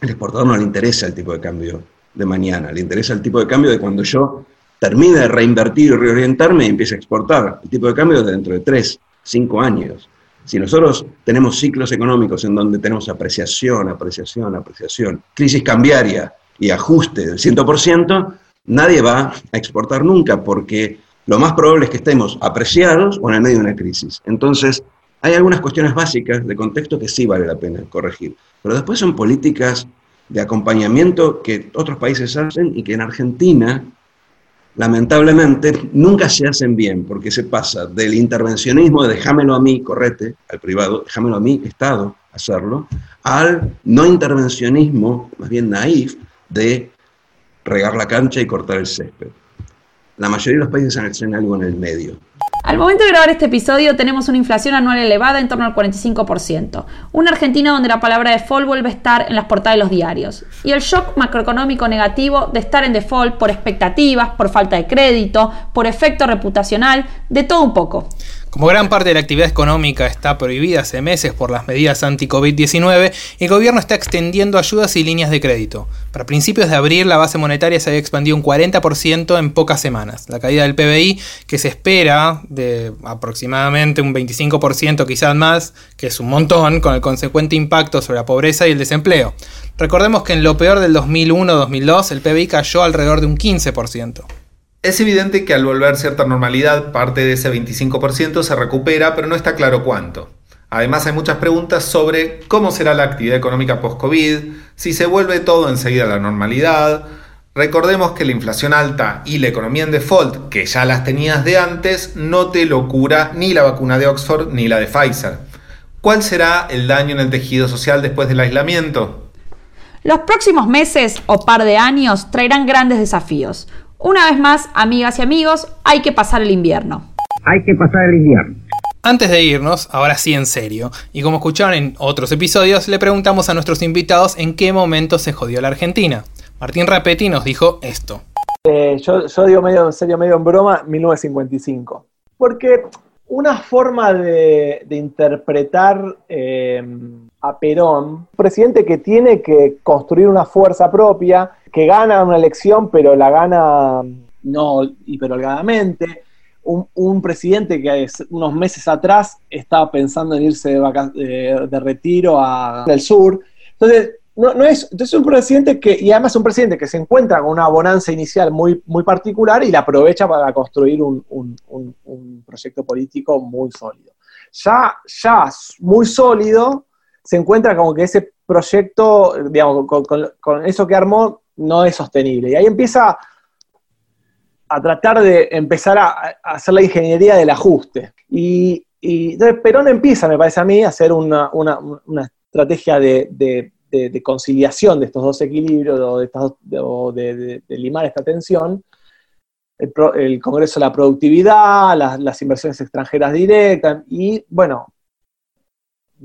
el exportador no le interesa el tipo de cambio de mañana, le interesa el tipo de cambio de cuando yo termine de reinvertir y reorientarme y empiece a exportar. El tipo de cambio de dentro de tres, cinco años. Si nosotros tenemos ciclos económicos en donde tenemos apreciación, apreciación, apreciación, crisis cambiaria y ajuste del 100%, nadie va a exportar nunca porque lo más probable es que estemos apreciados o en medio de una crisis. Entonces, Hay algunas cuestiones básicas de contexto que sí vale la pena corregir, pero después son políticas de acompañamiento que otros países hacen y que en Argentina, lamentablemente, nunca se hacen bien, porque se pasa del intervencionismo de déjamelo a mí, correte, al privado, déjamelo a mí, Estado, hacerlo, al no intervencionismo, más bien naif, de regar la cancha y cortar el césped. La mayoría de los países hacen algo en el medio. Al momento de grabar este episodio tenemos una inflación anual elevada en torno al 45%. Una Argentina donde la palabra default vuelve a estar en las portadas de los diarios. Y el shock macroeconómico negativo de estar en default por expectativas, por falta de crédito, por efecto reputacional, de todo un poco. Como gran parte de la actividad económica está prohibida hace meses por las medidas anti-COVID-19, el gobierno está extendiendo ayudas y líneas de crédito. Para principios de abril, la base monetaria se había expandido un 40% en pocas semanas. La caída del PBI, que se espera de aproximadamente un 25%, quizás más, que es un montón, con el consecuente impacto sobre la pobreza y el desempleo. Recordemos que en lo peor del 2001-2002, el PBI cayó alrededor de un 15%. Es evidente que al volver cierta normalidad, parte de ese 25% se recupera, pero no está claro cuánto. Además hay muchas preguntas sobre cómo será la actividad económica post-COVID, si se vuelve todo enseguida a la normalidad. Recordemos que la inflación alta y la economía en default, que ya las tenías de antes, no te lo cura ni la vacuna de Oxford ni la de Pfizer. ¿Cuál será el daño en el tejido social después del aislamiento? Los próximos meses o par de años traerán grandes desafíos. Una vez más, amigas y amigos, hay que pasar el invierno. Hay que pasar el invierno. Antes de irnos, ahora sí en serio, y como escucharon en otros episodios, le preguntamos a nuestros invitados en qué momento se jodió la Argentina. Martín Rapetti nos dijo esto. Eh, yo, yo digo medio en serio, medio en broma, 1955. Porque una forma de, de interpretar eh, a Perón, presidente que tiene que construir una fuerza propia, que gana una elección, pero la gana no hiperholgadamente. Un, un presidente que unos meses atrás estaba pensando en irse de, de- retiro a, del sur. Entonces, no, no es, entonces un presidente que, y además un presidente que se encuentra con una bonanza inicial muy, muy particular y la aprovecha para construir un- un- un proyecto político muy sólido. Ya, ya muy sólido, se encuentra como que ese proyecto, digamos, con, eso que armó, no es sostenible. Y ahí empieza a tratar de empezar a, hacer la ingeniería del ajuste. Y, y entonces Perón empieza, me parece a mí, a hacer una, una- una estrategia de, de- conciliación de estos dos equilibrios, o de, limar esta tensión. El, Congreso de la Productividad, las inversiones extranjeras directas, y bueno,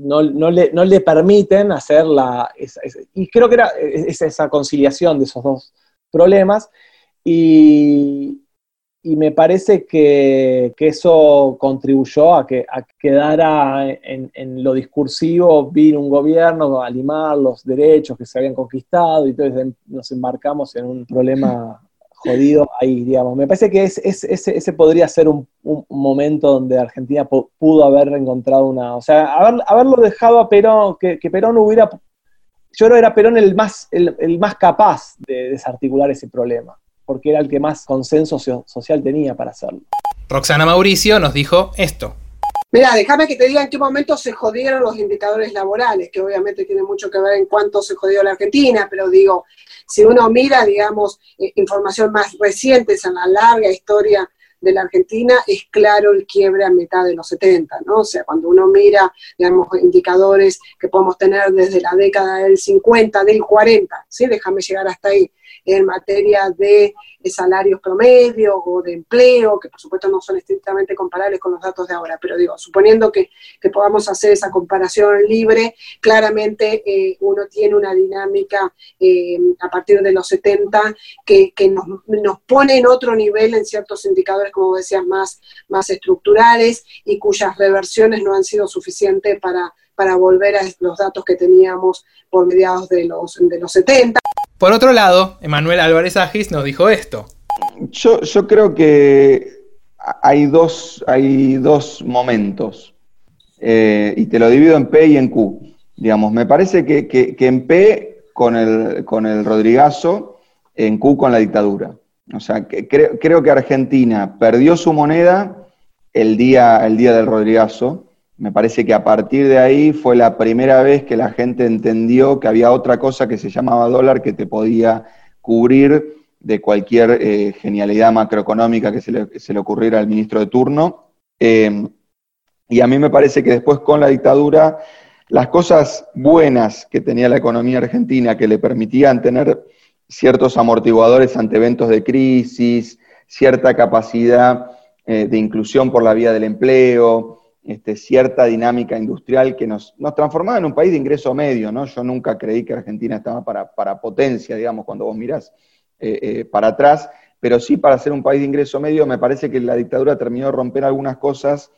no, no le, no le permiten hacer la... esa- esa- y creo que era es- esa conciliación de esos dos problemas, y, y me parece que, que eso contribuyó a que a que quedara en, en lo discursivo, vino un gobierno a limar los derechos que se habían conquistado, y entonces nos embarcamos en un problema jodido ahí, digamos. Me parece que es, es- ese, ese podría ser un, un- momento donde Argentina pu- pudo haber encontrado una... O sea, haber- haberlo dejado a Perón, que, que Perón hubiera... Yo creo que era Perón el más, el, el más capaz de desarticular ese problema, porque era el que más consenso so- social tenía para hacerlo. Roxana Mauricio nos dijo esto. Mira, déjame que te diga en qué momento se jodieron los indicadores laborales, que obviamente tiene mucho que ver en cuánto se jodió la Argentina, pero digo, si uno mira, digamos, eh, información más reciente en la larga historia de la Argentina, es claro el quiebre a mitad de los 70, ¿no? O sea, cuando uno mira, digamos, indicadores que podemos tener desde la década del 50, del 40, ¿sí? Déjame llegar hasta ahí, en materia de eh, salarios promedio o de empleo, que por supuesto no son estrictamente comparables con los datos de ahora, pero digo, suponiendo que, que podamos hacer esa comparación libre, claramente eh, uno tiene una dinámica eh, a partir de los 70 que, que nos, nos pone en otro nivel en ciertos indicadores, como decías, más, más estructurales y cuyas reversiones no han sido suficientes para, para volver a los datos que teníamos por mediados de los, de los 70. Por otro lado, Emanuel Álvarez Agis nos dijo esto. Yo, creo que hay dos, hay dos momentos, eh, y te lo divido en P y en Q. Digamos, me parece que, que- que en P con el, con el Rodrigazo, en Q con la dictadura. O sea, que creo, creo que Argentina perdió su moneda el día, el día del Rodrigazo, Me parece que a partir de ahí fue la primera vez que la gente entendió que había otra cosa que se llamaba dólar que te podía cubrir de cualquier eh, genialidad macroeconómica que se le, ocurriera al ministro de turno. Eh, y a mí me parece que después con la dictadura, las cosas buenas que tenía la economía argentina, que le permitían tener ciertos amortiguadores ante eventos de crisis, cierta capacidad eh, de inclusión por la vía del empleo, este, cierta dinámica industrial que nos, nos, transformaba en un país de ingreso medio, ¿no? Yo nunca creí que Argentina estaba para, para potencia, digamos, cuando vos mirás eh, eh, para atrás, pero sí para ser un país de ingreso medio, me parece que la dictadura terminó de romper algunas cosas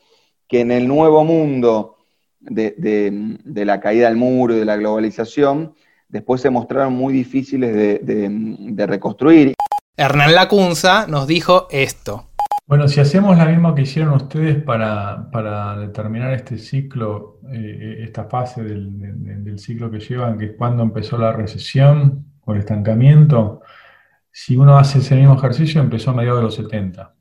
que en el nuevo mundo de, la caída del muro y de la globalización, después se mostraron muy difíciles de, reconstruir. Hernán Lacunza nos dijo esto. Bueno, si hacemos la misma que hicieron ustedes para, determinar este ciclo, eh, esta fase del, ciclo que llevan, que es cuando empezó la recesión o el estancamiento, si uno hace ese mismo ejercicio, empezó a mediados de los 70.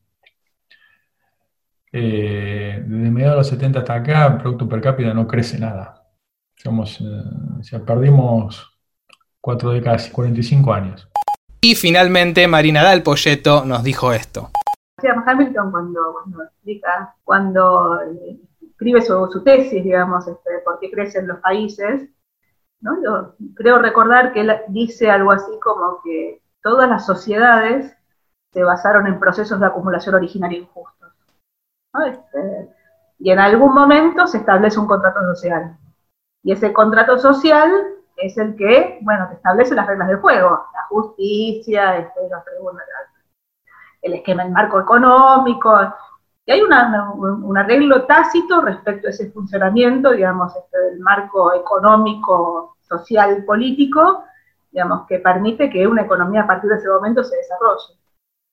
Eh, desde mediados de los 70 hasta acá, el Producto Per cápita no crece nada. Somos, eh, perdimos cuatro décadas y 45 años. Y finalmente, Marina Dal Polleto nos dijo esto. Hamilton cuando, cuando explica, cuando eh, escribe su, tesis, digamos, este, por qué crecen los países, ¿no? Creo recordar que él dice algo así como que todas las sociedades se basaron en procesos de acumulación originaria injustos. Este, y en algún momento se establece un contrato social. Y ese contrato social es el que, bueno, te establece las reglas del juego, la justicia, este, el esquema del marco económico. Y hay un arreglo tácito respecto a ese funcionamiento, digamos, este, del marco económico, social, político, digamos, que permite que una economía a partir de ese momento se desarrolle.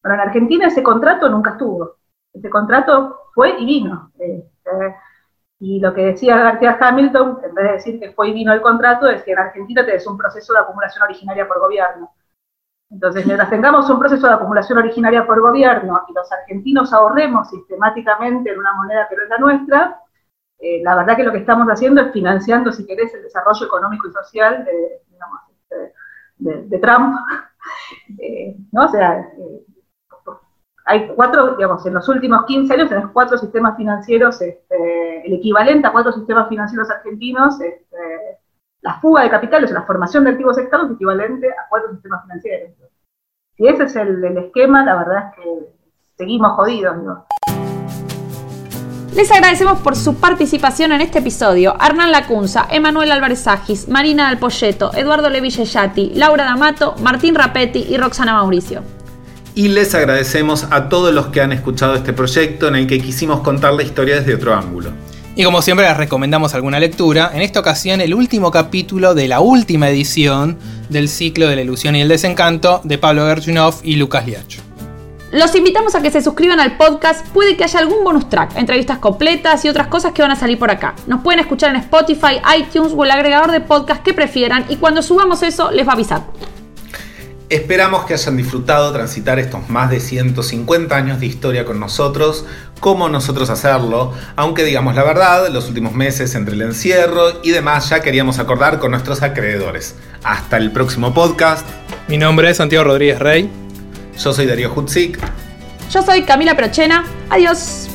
Pero en Argentina ese contrato nunca estuvo. Ese contrato fue y vino. Este, y lo que decía García Hamilton, en vez de decir que fue y vino el contrato, es que en Argentina tenés un proceso de acumulación originaria por gobierno. Entonces, mientras tengamos un proceso de acumulación originaria por gobierno y los argentinos ahorremos sistemáticamente en una moneda que no es la nuestra, eh, la verdad que lo que estamos haciendo es financiando, si querés, el desarrollo económico y social de, digamos, de, Trump, eh, ¿no? O sea, eh, hay cuatro, digamos, en los últimos 15 años tenés cuatro sistemas financieros, este, el equivalente a cuatro sistemas financieros argentinos, este, la fuga de capitales o la formación de activos externos equivalente a cuatro sistemas financieros. Si ese es el, el esquema, la verdad es que seguimos jodidos, ¿no? Les agradecemos por su participación en este episodio. Hernán Lacunza, Emanuel Álvarez Agis, Marina Alpoyeto, Eduardo Levillellati, Laura D'Amato, Martín Rapetti y Roxana Mauricio. Y les agradecemos a todos los que han escuchado este proyecto en el que quisimos contar la historia desde otro ángulo. Y como siempre les recomendamos alguna lectura, en esta ocasión el último capítulo de la última edición del ciclo de la ilusión y el desencanto de Pablo Gershunov y Lucas Liacho. Los invitamos a que se suscriban al podcast, puede que haya algún bonus track, entrevistas completas y otras cosas que van a salir por acá. Nos pueden escuchar en Spotify, iTunes o el agregador de podcast que prefieran y cuando subamos eso les va a avisar. Esperamos que hayan disfrutado transitar estos más de 150 años de historia con nosotros, como nosotros hacerlo, aunque digamos la verdad, los últimos meses entre el encierro y demás ya queríamos acordar con nuestros acreedores. Hasta el próximo podcast. Mi nombre es Santiago Rodríguez Rey. Yo soy Darío Hutzik. Yo soy Camila Prochena. Adiós.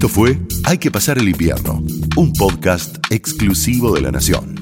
Esto fue Hay que pasar el invierno, un podcast exclusivo de la Nación.